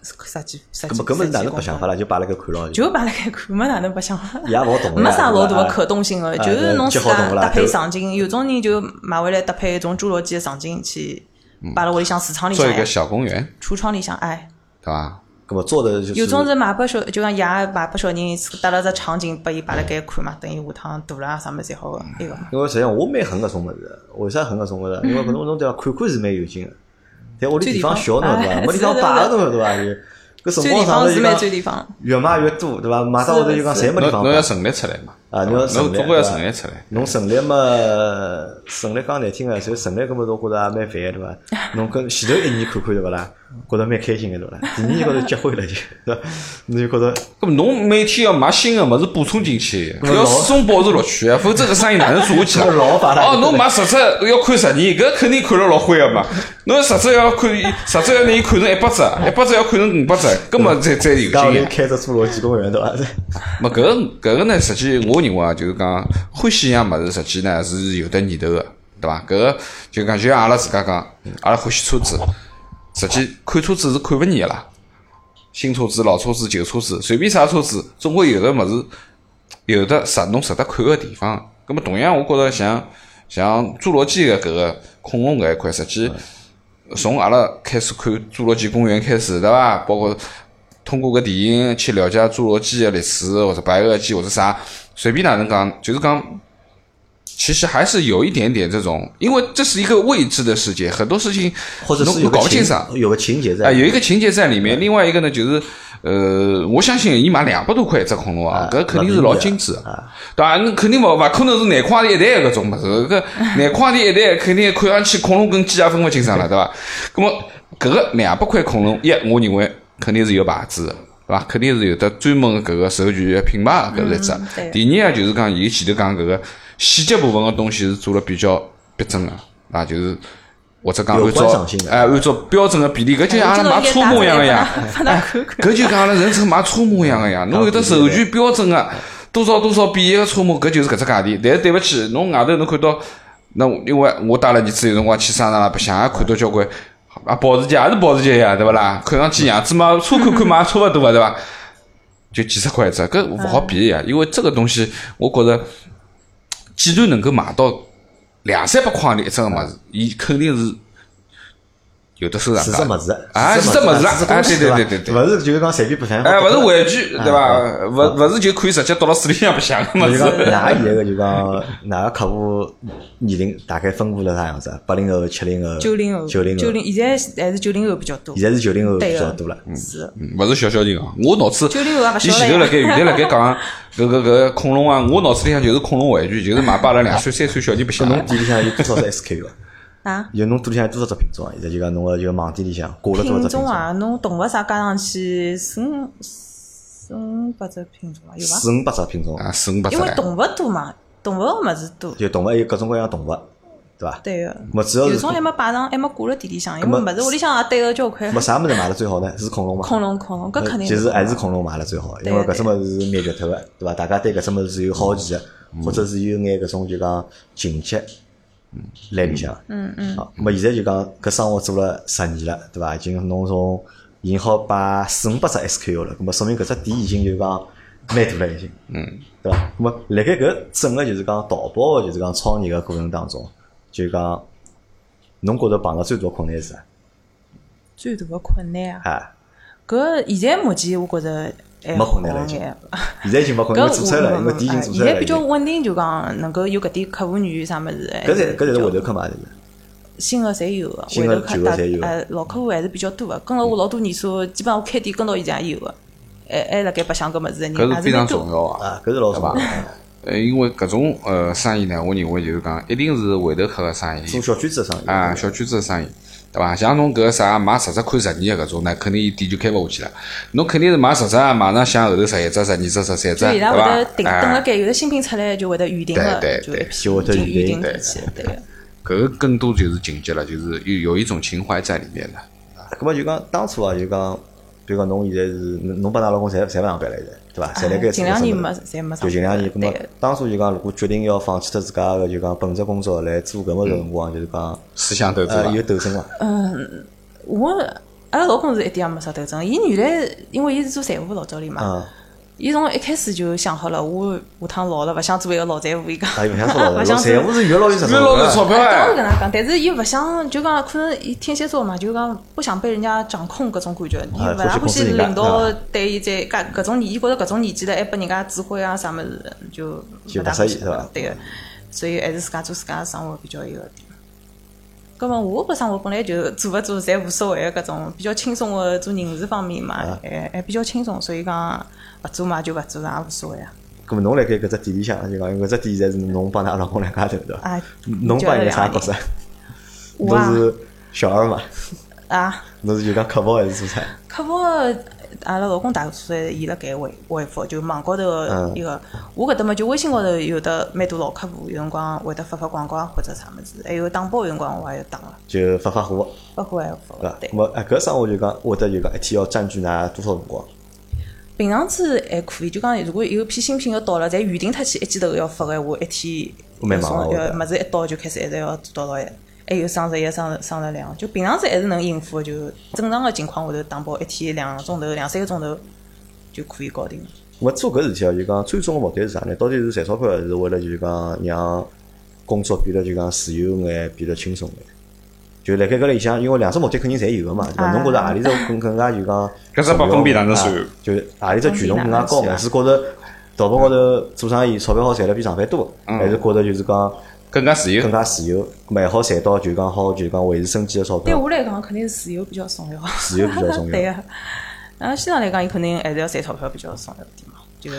十几十几。搿么搿么是哪能白相法啦？就摆辣盖看牢，就摆辣盖看没，哪能白相？也勿好动没啥老大个可动性个，啊就是侬自家搭配就场景，有种人就买回来搭配一种侏罗纪个场景去摆辣屋里向橱窗里做一个，小公园，橱窗里向哎。对伐？那么做的就是有种是买拨小，就讲爷买拨小人搭了只场景拨伊摆辣盖看嘛，等伊下趟大了啊啥物事侪好个一个嘛。因为实际上我蛮恨搿种物事，为啥恨搿种物事？因为搿种侬对伐？看看是蛮有劲个，但屋里地方小侬对伐？哎没地方摆个侬对伐？就搿辰光上头就方是蛮最讲地方，越买越多对伐？买到后头就讲侪没地方摆侬侬要。陈列出来嘛，啊，侬要侬成立总归要对伐成立出来。侬成立嘛，成立讲难听个，就成立搿么，我觉着也蛮烦个，对伐？侬跟前头一年看看对勿啦？觉着蛮开心个对勿啦？第二年高头结婚了就，对伐？侬就觉着搿么侬每天要买新个物事补充进去，要始终保持乐趣啊，否则搿生意哪能做下去搿老摆啦？烂哦，侬买十只要看十年，搿肯定看了老灰个嘛。侬十只要看，十只要拿伊看成一百只，一百只要看成五百只，搿么才才有劲开只侏罗纪公园对伐？没搿搿个呢，实际我认为啊，就是讲欢喜一样物事，实际呢是有得念头个，对伐？搿个就讲就像阿拉自家讲，阿拉欢喜车子，实际看车子是看勿腻个啦。新车子、老车子、旧车子，随便啥车子，总归有的物事有的值侬值得看个地方。葛么同样，我觉着像像侏罗纪个搿个恐龙搿一块，实际从阿拉开始看侏罗纪公园开始，对伐？包括通过搿电影去了解侏罗纪个历史，或者白垩纪或者啥，随便哪能讲，就是讲。其实还是有一点点这种，因为这是一个未知的世界，很多事情侬或者是搞不清爽，有个情节在啊，有一个情节在里面。另外一个呢，就是呃，我相信伊买两百多块一只恐龙啊，搿肯定是老精致的，对伐？侬肯定勿勿可能是廿块钿一台搿种物事，搿廿块钿一台肯定看上去恐龙跟鸡也分勿清爽了，对伐？葛么搿个两百块恐龙，一我认为肯定是有牌子的。对伐？肯定是有的专门搿个授权品牌搿是一只。第二啊，就是讲伊前头讲搿个细节部分个东西是做了比较逼真个，啊，就是或者讲按照哎按照标准个比例，搿就像阿拉买车模一样个呀。搿就讲阿拉人称买车模一样个呀，侬有的授权标准个多少多少比一个车模，搿就是搿只价钿。但是对勿起，侬外头侬看到，那因为我带了儿子有辰光去商场啦白相，也看到交关啊保时捷也是保时捷呀，对勿啦？看上去样子嘛，车看看嘛差勿多个对伐？就几十块一只，搿勿好比呀，因为这个东西，我觉着，既然能够买到两三百块钿一只个物事，伊肯定是有的收藏价值。是只物事，啊是只物事啊对对对对对勿是就是讲随便白相。哎，勿是玩具对伐？啊勿勿是就可以直接倒到水里向白相个物就讲事。哪现在个就讲哪个客户年龄大概分布了啥样子啊？八零后、七零后、九零后，九零后九，零，现在还是九零后比较多。现在是九零后比对个较多了。是。嗯勿是小小人啊！我脑子，九零后也勿伊小了呀。前头辣盖原来辣盖讲搿搿搿恐龙啊，我脑子里向就是恐龙玩具，就是买拨阿拉两岁三岁小人白相侬店里向有多少只 SKU 啊？啊，有侬肚里向有多少只品种啊？现在就讲侬个就网店里向挂了多少只品种？品种啊，侬动物啥加上去四五四五百只品种啊，有伐？四五百只品种，啊，四五百只。因为动物多嘛，动物个物事多。就动物还有各种各样动物，对伐？对个。么主要是有种还没摆上，还没挂辣店里向，因为么物事屋里向也堆了交关么。啥物事卖了最好呢？是恐龙嘛？恐龙，恐龙，搿肯定其实还是恐恐龙卖了最好，因为搿只物事是灭绝脱个，对伐？大家对搿只物事是有好奇个，或者是有眼搿种就讲情节来里向。嗯嗯。好，那么现在就讲搿生活做了十年了，对伐？已经侬从已经好摆四五百只 SKU 了，那么说明搿只店已经就讲蛮大了已经。嗯。对伐？那么辣盖搿整个就是讲淘宝个就是讲创业个过程当中，就讲侬觉着碰到最大的困难是啥？最大个困难啊！啊，搿现在目前我觉着还没困难了已经。现在已经没困难，因为做出来了，因为我店已经做出现在比来了已经。较稳定，就讲能够有搿点客户源啥物事。搿才搿才是回头头客买的。新个侪有个，回头客大旧的有呃老客户还是比较多个，跟了我老多年数，基本上我开店跟到现在也有个，还还辣盖白相搿物事的人搿是非常还是蛮多。重要啊。啊，搿是老重要的。呃，因为搿种呃生意呢，我认为就是讲，一定是回头客个生意做小圈子的生意啊，小圈子个生意，对伐？像侬搿个啥买十只看十年个搿种呢，肯定伊店就开勿下去了。侬肯定是买十只，马上想后头十一只、十二只、十三只，伊拉对伐会得？定等辣哎，盖，有的新品出来就会得预定了，对对对就一批就会得已经预预定定起，对个。搿个更多就是情节了，就是有有一种情怀在里面了。搿么就讲当初啊，就讲，比如讲侬现在是侬侬帮㑚老公侪侪勿上班了，现在对伐？侪辣盖近两年没做侪没上就近两年。那么当初就讲，如果决定要放弃脱自家个就讲本职工作来做搿么个辰光，就是讲思想斗争有斗争伐？我阿拉老公是一点也没啥斗争，伊原来因为伊是做财务老早里嘛，嗯，伊从一开始就想好了，我下趟老了勿想做一个老财务，伊讲。啊，有想做老 勿想做财务是越老越实越老越钞票当然哎搿能讲，但是伊勿想，就讲可能伊天蝎座嘛，就讲不想被人家掌控搿种感觉，伊啊勿大欢喜领导对伊在搿搿种年，伊觉着搿种年纪了还拨人家指挥啊啥物事，就就勿大欢喜勿适意是吧对个，所以还是自家做自家的生活比较一个。葛么我搿生活本来就做勿做侪无所谓个搿种比较轻松个做人事方面嘛，还还比较轻松，所以讲勿做嘛就勿做，也无所谓啊。咁么侬辣盖搿只店里向就讲，搿只店现在是侬帮㑚老公两家头对伐？啊侬扮演啥角色？侬是小二嘛？啊，侬是就讲客服还是做啥？客服阿拉老公大多数伊辣盖回回复，就网高头嗯。一个，我搿搭么就微信高头有的蛮多老客户，有辰光会得发发广告啊或者啥物事，还有打包有辰光我也要打个，就发发货，发货还要发对。伐？么哎，搿生活就讲会得就讲一天要占据㑚多少辰光？平常子还可以，就讲如果有批新品要到了，侪预定脱去一记头要发个话，一天蛮忙的物事一到就开始一直要做到到一，还有双十一、双十双十两，就平常子还是能应付的，就正常个情况下头打包一天两个钟头、两三个钟头就可以搞定。了么做搿事体哦，就讲最终个目的是啥呢？到底是赚钞票，还是为了就是讲让工作变得就讲自由眼，变得轻松眼？就辣盖搿里向，因为两只目的肯定侪有个嘛，对伐？啊侬觉着何里只更更加就讲搿只百分比哪能算啊就何里只权重更加高是觉着淘宝高头做生意钞票好赚了比上班多，还是觉着就是讲更加自由更。加自由，咁么还好赚到就讲好就讲维持生计个钞票对票，我来讲，肯定是自由比较重要。自由比较重要 对个，然后西藏来讲，伊肯定还是要赚钞票比较重要点嘛。就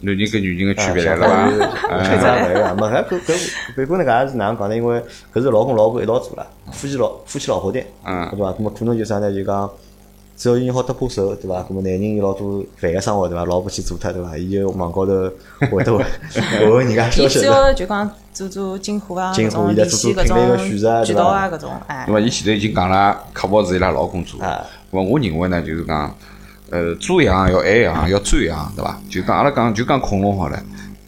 男人跟女人个区别啊来了吧？确实嗯勿一样。没搿搿搿别个那个也是哪能讲呢？因为搿是老公老婆一道做啦，夫妻老夫妻老婆店，嗯对伐？咁么可能就啥呢？就讲只要伊好搭把手，对伐？咁么男人有老多烦个生活，对伐？老婆去做脱，对伐？伊就网高头会得会会问人家消息只。要就讲做做进货啊，进货伊在做联系搿做品类个选择渠道啊，对搿种哎那。么伊前头已经讲了，客服是伊拉老公做。啊那么我认为呢，就是讲，呃，做一行要爱一行，要专一行，对伐？就讲阿拉讲就讲恐龙好了，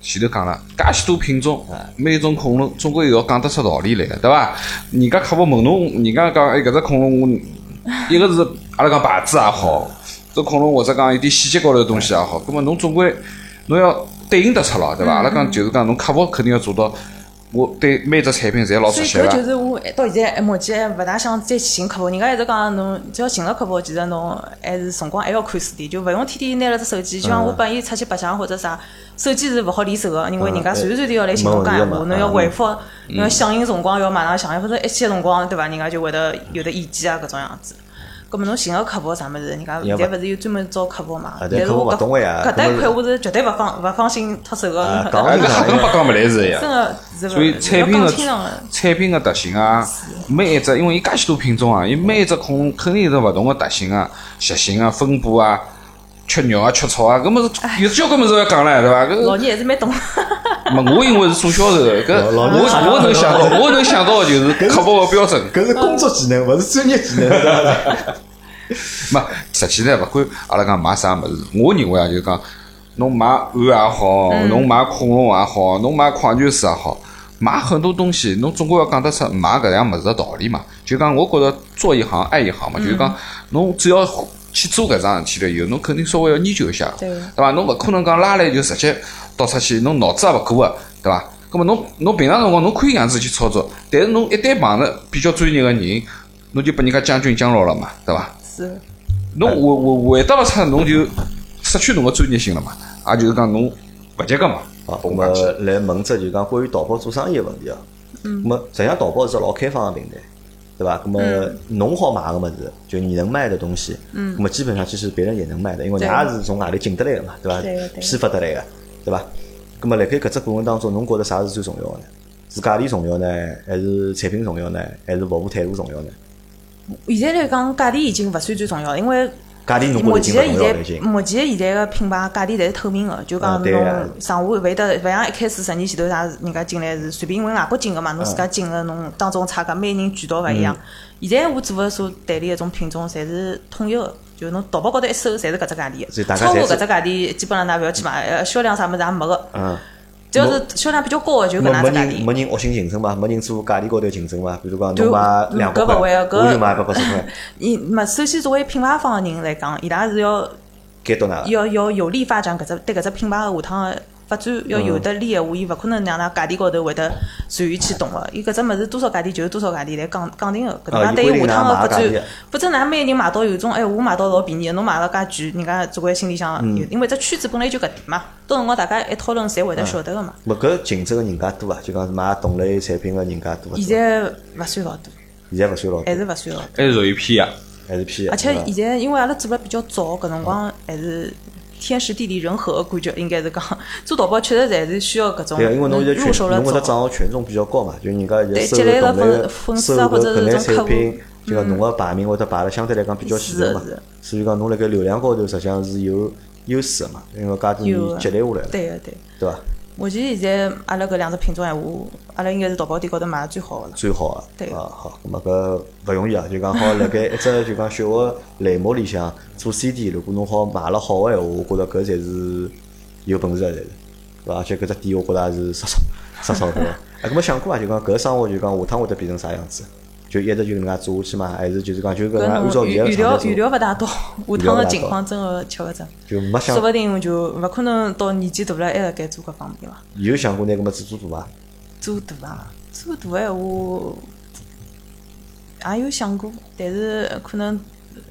前头讲了，介许多品种，每一种恐龙总归要讲得出道理来个，对伐？人家客服问侬，人家讲哎搿只恐龙，我一个是阿拉讲牌子也好，这恐龙或者讲一点细节高头的东西也好，葛么侬总归侬要对应得出咯，对伐？阿拉讲就是讲侬客服肯定要做到，我对每只产品侪老熟悉个。以搿就是我到现在目前还勿大想再去寻客服，人家一直讲侬只要寻了客服，其实侬还是辰光还要看书点，就勿用天天拿了只手机，就像我帮伊出去白相或者啥，手机是勿好离手个，因为人家随时随地要来寻侬讲闲话，侬要回复，侬要响应辰光要马上响应，或者一些辰光对伐？人家就会得有的意见啊搿种样子。葛么侬寻个客服啥物事，人家现在勿是有专门招客服嘛？但是我勿懂个呀搿搭一块我是绝对勿放勿放心脱手个，啊讲勿来事呀。真个是所以产品个。产品的特性啊，每一只因为伊介许多品种啊，伊每一只恐龙肯定有得勿同个特性啊、习性啊、分布啊、吃肉啊、吃草啊，搿么是有交关物事要讲唻，对伐？搿老倪还是蛮懂。么我因为是做销售的，搿老我我能想到，我能想到的就是客服的标准。搿是工作技能，勿是专业技能，对伐？没，实际呢，勿管阿拉讲买啥物事，我认为啊，就是讲侬买碗也好，侬买恐龙也好，侬买矿泉水也好，买很多东西，侬总归要讲得出买搿样物事的道理嘛。就讲我觉着做一行爱一行嘛，就是讲侬只要去做搿桩事体了以后，侬肯定稍微要研究一下，对对伐？侬勿可能讲拉来就直接倒出去，侬脑子也勿过个，对伐？葛么侬侬平常辰光侬可以搿样子去操作，但是侬一旦碰着比较专业个人，侬就拨人家将军将牢了嘛，对伐？是，侬回回回答勿出，侬就失去侬个专业性了嘛，也就是讲侬勿及格嘛。啊，我们来问只就讲关于淘宝做生意个问题啊。嗯。咁么实际上淘宝是只老开放个平台，对伐？那么侬好买个物事，就你能卖的东西，嗯。那么基本上其实别人也能卖的，因为对㑚是从外头进得来个嘛，对伐对个对？批发得来个，对伐？咁么辣盖搿只过程当中，侬觉着啥是最重要个呢？是价钿重要呢，还是产品重要呢，还是服务态度重要呢？现在来讲，价钿已经勿算最重要，因为价钿侬目前现在。目前现在个品牌价钿侪是透明个，就啊讲侬上下勿会得勿像一开始十年前头啥，人家进来是随便因为外国进个嘛，侬自家进个侬当中差价，每人渠道勿一样。现在我做个所代理个种品种，侪是统一个，就侬淘宝高头一搜，侪是搿只价钿超过搿只价钿，基本上㑚勿要去买，呃，销量啥物事也没个。嗯。只要是销量比较高个，就搿能只价钿。人没人恶性竞争嘛，没人做价钿高头竞争嘛。比如讲，侬买两百块，搿勿会啊搿我就卖一百八十块，伊嘛，首先作为品牌方个人来讲，伊拉是要该到哪？要要有力发展搿只对搿只品牌个下趟个发展要有得利个话，伊勿可能让㑚价钿高头会得随意去动个。伊搿只物事多少价钿就是多少价钿来讲讲定个，搿能对于下趟个发展否则㑚每个人买到有种哎，我买到老便宜，侬买了介贵，人家总归心里向有，因为只圈子本来就搿点嘛，到辰光大家一讨论，侪会得晓得个嘛。勿搿竞争个人家多啊，就讲是买同类产品个人家多啊。现在勿算老多，现在勿算老多还，是勿算老多。还是属于。偏啊。还是偏啊。而且现在因为阿拉做了比较早，搿辰光还是天时地利人和，感觉应该是讲做淘宝确实侪是需要搿种对，因为侬现在群侬搿只早。账号权重比较高嘛，就人家对现在积累了粉收搿类粉收丝啊或者是搿搿类种客户产品，就讲侬个排名或者排了相对来讲比较前头嘛所以讲侬辣盖流量高头实际上是有优势个嘛，因为介多有年积累下来了，对个对。对伐？目前现在阿拉搿两只品种闲话，阿拉应该是淘宝店高头卖的最好个了。最好个。对啊，好，咁么搿勿容易啊，就讲好辣盖 一只就讲小个类目里向做 CD，如果侬好卖了好个闲话，我觉着搿才是有本事个，侪是，对伐？而且搿只店我觉着也是杀手杀手对伐？哎，咁么想过伐？就讲搿生活就讲下趟会得变成啥样子？就一直就搿能介做下去嘛？还是就是讲就搿能介搿按照侬预预现在个料预常态做，料勿大到，下趟个情况真个吃勿准，就没想说勿定就勿可能到年纪大了还辣盖做搿方面伐。有想过拿搿么子做大伐？做大啊，做大闲话也有想过，但是可能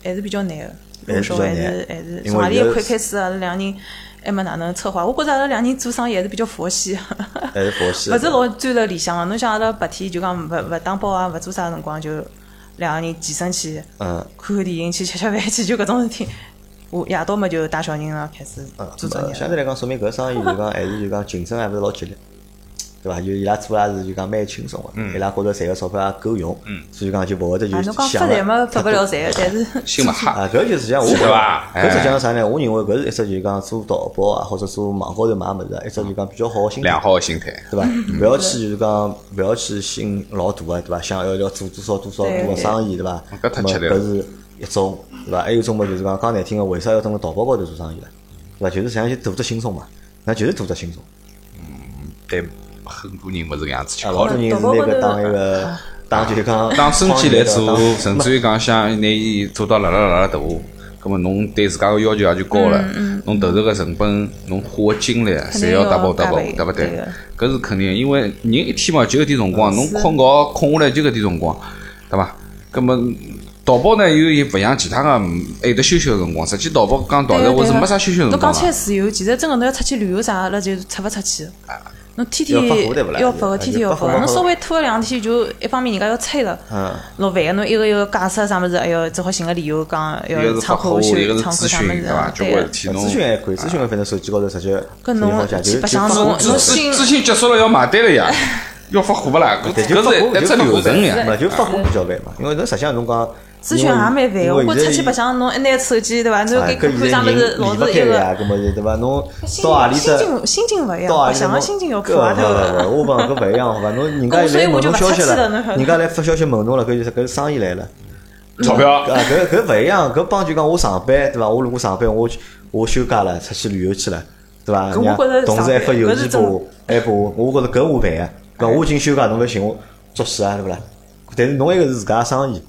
还是比较难个。入手还是还是从何里一块开始，阿拉两个人还没哪能策划。我觉着阿拉两个人做生意还是比较佛系，还是佛系？勿是老钻了里向个。侬想阿拉白天就讲勿勿打包啊，勿做啥辰光就两个人健身去，嗯。看看电影去，吃吃饭去，就搿种事体。我夜到么就带小人了，开始嗯，做作业呃相对来讲，说明搿生意就讲还是就讲竞争还勿是老激烈，对伐？就伊拉做也是就讲蛮轻松个，伊拉觉着赚个钞票也够用，所以讲就勿会得就啊，侬讲想了发财嘛，发不了财，但是 心勿哈。啊，搿就是讲我觉是着搿实际上啥呢？我认为搿是一只就是讲做淘宝啊，或者做网高头买物事啊，一只就讲比较好个心态良。好的心态，对伐？勿要去就是讲，勿要去心老大个，对伐？想要要做多少多少多少生意，对伐？搿太吃力了搿是一种，对伐？还有一种嘛，就是讲讲难听个，为啥要蹲辣淘宝高头做生意呢？对伐？就是实际上就图只轻松嘛，那就是图只轻松。嗯对很多人勿是搿样子去啊，考虑。老多人是拿搿当一个当就是讲当生计来做，甚至于讲想拿伊做到辣辣辣辣大，葛么侬对自家个要求也就高了，侬投入个成本，侬花个精力，侪要要 double double，对勿对？搿是肯定的，因为人一天嘛就搿点辰光，侬困觉困下来就搿点辰光，对伐？葛么淘宝呢又又勿像其他个嗯还有得休息个辰光，实际淘宝讲道实话是没啥休息个辰侬光侬。讲起自由，其实真个侬要出去旅游啥，阿拉就出勿出去。侬天天要发个，天天要发。个侬稍微拖个两天，就一方面人家要催了，嗯，老烦个。侬一个一个解释啥物事，哎哟，只好寻个理由讲要窗发货，口修一个是窗口咨询，啥物事对个。关事体侬咨询还可以，咨询反正手机高头直接搿肯定侬去白相侬侬咨心咨询结束了要买单了呀，要发货勿啦？搿是一只流程呀。嘛，就发货比较烦嘛，因为侬实际上侬讲咨询也蛮烦个。我觉着出去白相，侬一拿手机对伐？侬哎，给搿现在人看啥物事，老离勿是一个搿么对伐？侬到何里心只情心情勿一样，白相个心情要搿看外头勿勿。勿，我讲搿勿一样好伐？侬人家来问侬消息了，人家来发消息问侬了，搿就是搿生意来了。钞票啊，搿搿勿一样，搿帮就讲我上班对伐？我如果上班，我我休假了，出去旅游去了，对伐？搿我觉着同事还发邮件拨我，还拨我，我觉着搿我烦个，对伐？我已经休假，侬勿寻我作死啊，对勿啦？但是侬一个是自家生意，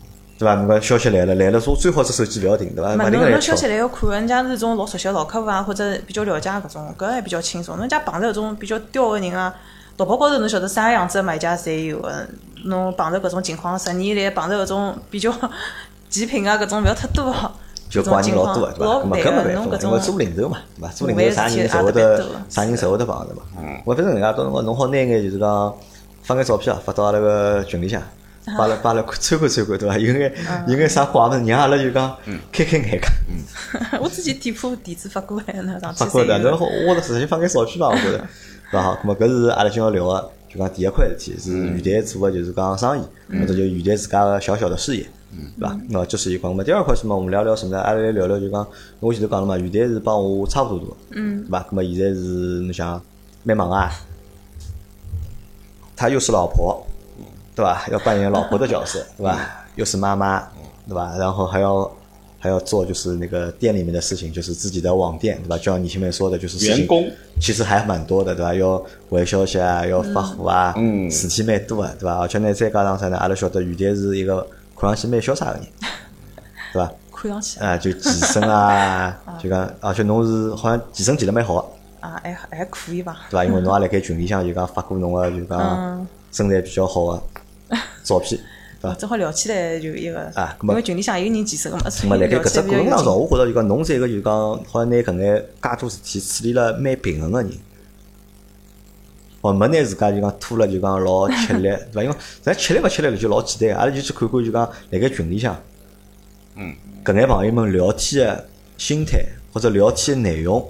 对伐？侬讲消息来了，来了说最好是手机勿要停，对伐？没勿停个消。息来要看，人家是种老熟悉的老客户啊，或者比较了解搿种，搿还比较轻松。人家碰着搿种比较刁个人啊，淘宝高头侬晓得啥样子的买家侪有个，侬碰着搿种情况，十年来碰着搿种比较 极品啊，搿种勿要太多。就怪人老多个，对伐？老咁么搿没办法，因为做种零售嘛，对伐？做零售啥人侪会得啥人侪会得碰着嘛。我反正人家到辰光侬好拿眼就是讲发眼照片啊，发到阿拉个群里向，把阿拉把阿拉看参观参观，对伐？有眼有眼啥怪物事，让阿拉就讲开开眼界。我之前店铺地址发过来呢，发过的，侪有侬好我直接发眼照片伐？我觉着，对伐？好，那么搿是阿拉今朝聊个，就讲第一块事体是余台做个就是讲生意，或者就余台自家个小小的事业，对伐？那这是一块。那么第二块是嘛，我们聊聊什么呢？阿拉来聊聊就讲，我前头讲了嘛，余台是帮我差不多大，嗯，对伐？那么现在是侬想蛮忙啊，他又是老婆，对吧？要扮演老婆的角色，对吧？又是妈妈，对吧？然后还要还要做就是那个店里面的事情，就是自己的网店，对吧？就像你前面说的，就是员工其实还蛮多的，对吧？要回消息啊，要发货啊，嗯事体蛮多的，对吧？而且呢，再加上啥呢？阿拉晓得雨蝶是一个看上去蛮潇洒的人，对吧？看上去啊，就健身啊，就讲，而且侬是好像健身健得蛮好的。啊，还还可以吧。对伐？因为侬也辣盖群里向就讲发过侬个就讲嗯身材比较好个 照片，对伐？正好聊起来就一个，啊因为群里向有人健身个嘛，所咁么辣盖以聊起搿只来比较有劲过程当中，我觉着就讲侬是一个就讲好像拿搿眼介多事体处理了蛮平衡个人。哦，没拿自家就讲拖了就讲老吃力，对伐？因为咱吃力勿吃力就老简单，阿拉就去看看就讲辣盖群里向，嗯，搿眼朋友们聊天个心态或者聊天的内容，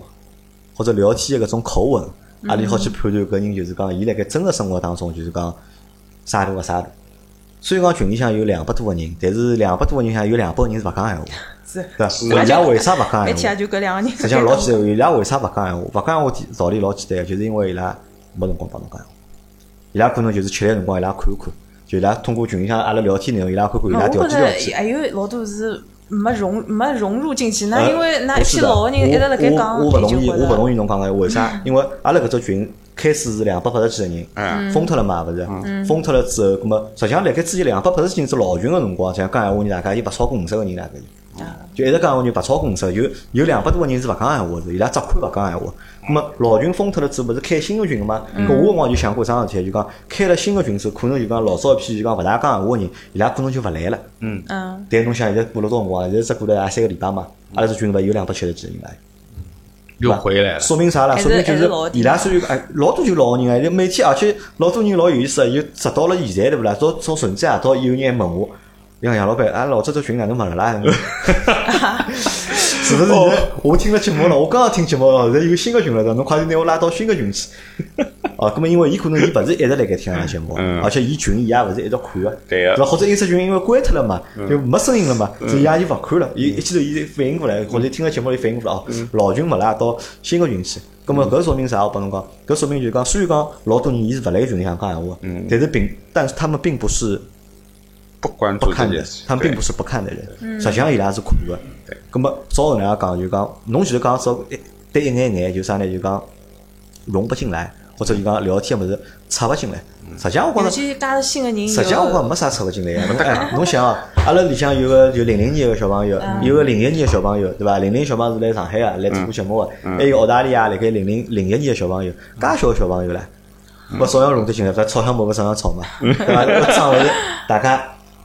或者聊天的搿种口吻，阿拉好去判断搿人就是讲伊辣盖真实生活当中就是讲啥度个啥度。虽然讲群里向有两百多个人，但是两百多个人向有两百个人是勿讲闲话，是。对伐？伊拉为啥勿讲闲话？一天也就搿两个人。实际上老简单，伊拉为啥勿讲闲话？勿讲闲话道理老简单，就是因为伊拉没辰光帮侬讲闲话。伊拉可能就是吃饭辰光，伊拉看看，就伊拉通过群里向阿拉聊天内容，伊拉看看伊拉调剂调剂。得还有老多是没融没融入进去，那呃因为那一批老个人一直辣盖讲，我勿同意，我勿同意侬讲个，为啥？因为阿拉搿只群开始是两百八十几个人，嗯封脱了嘛，勿是？封脱了之后，葛么实际上辣盖之前两百八十几人是老群个辰光，像讲闲话人大概有勿超过五十个人大概有。就一直讲闲话人勿超过五十，有有两百多个人是勿讲闲话的，伊拉只看勿讲闲话。咁么老群封脱了之后，勿是开新个群个嘛？搿我辰光就想过一桩事体，就讲开了新个群之后，可能就讲老早一批就讲勿大讲闲话个人，伊拉可能就勿来了。嗯嗯，但侬想现在过了多少辰光？现在只过了也三个礼拜嘛，阿拉只群里头有两百七十几个人来。又回来了。说明啥啦？说明就是伊拉虽然哎，老多就老个人啊，就每天而且老多人老有意思啊，就直到了现在对勿啦？到从甚至夜，到有人还问我，杨杨老板，俺老早只群哪能没了啦？是不是现在我听了节目了？我刚刚听节目了，现在有新个群了，侬快点拿我拉到新个群去。哦，咁么因为伊可能伊勿是一直辣盖听俺节目，嗯。而且伊群伊也勿是一直看个，对个？或者有只群因为关脱了嘛，就没声音了嘛，所以伊也就勿看了。伊一记头伊反应过来，或者听了节目里反应过来，哦，老群勿拉，到新个群去。咁么搿说明啥？我帮侬讲，搿说明就是讲，虽然讲老多人伊是勿来群里向讲闲话，但是并但是他们并不是不关不看的他们并不是不看的人，实际上伊拉是看的。对，咁么照我能介讲，就讲侬前头讲说一对一眼眼，就啥呢？就讲融不进来，或者就讲聊天物事插勿进来。实际上我觉着，尤其加入新个人，实际上我觉着没啥插勿进来个。侬哎，侬想啊，阿拉里向有个就零零年个小朋友，有个零一年个小朋友，对伐？零零小朋友是来上海个，来做过节目个，还有澳大利亚辣盖零零零一年个小朋友，介小个小朋友唻。勿照样融得进来，勿吵相骂勿照样吵嘛，对伐？搿脏勿是大家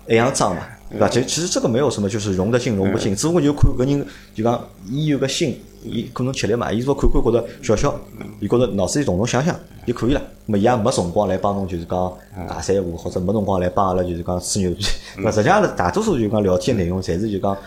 一样脏嘛，对伐？其其实这个没有什么，就是融得进融不进，只不过就看个人就讲伊有个心，伊可能吃力嘛，伊说看看觉着笑笑，伊觉着脑子里动动想想就可以了。咾么伊也没辰光来帮侬就是讲大三胡，或者没辰光来帮阿拉就是讲吹牛逼。咾实际上大多数就讲聊天内容，侪是就讲。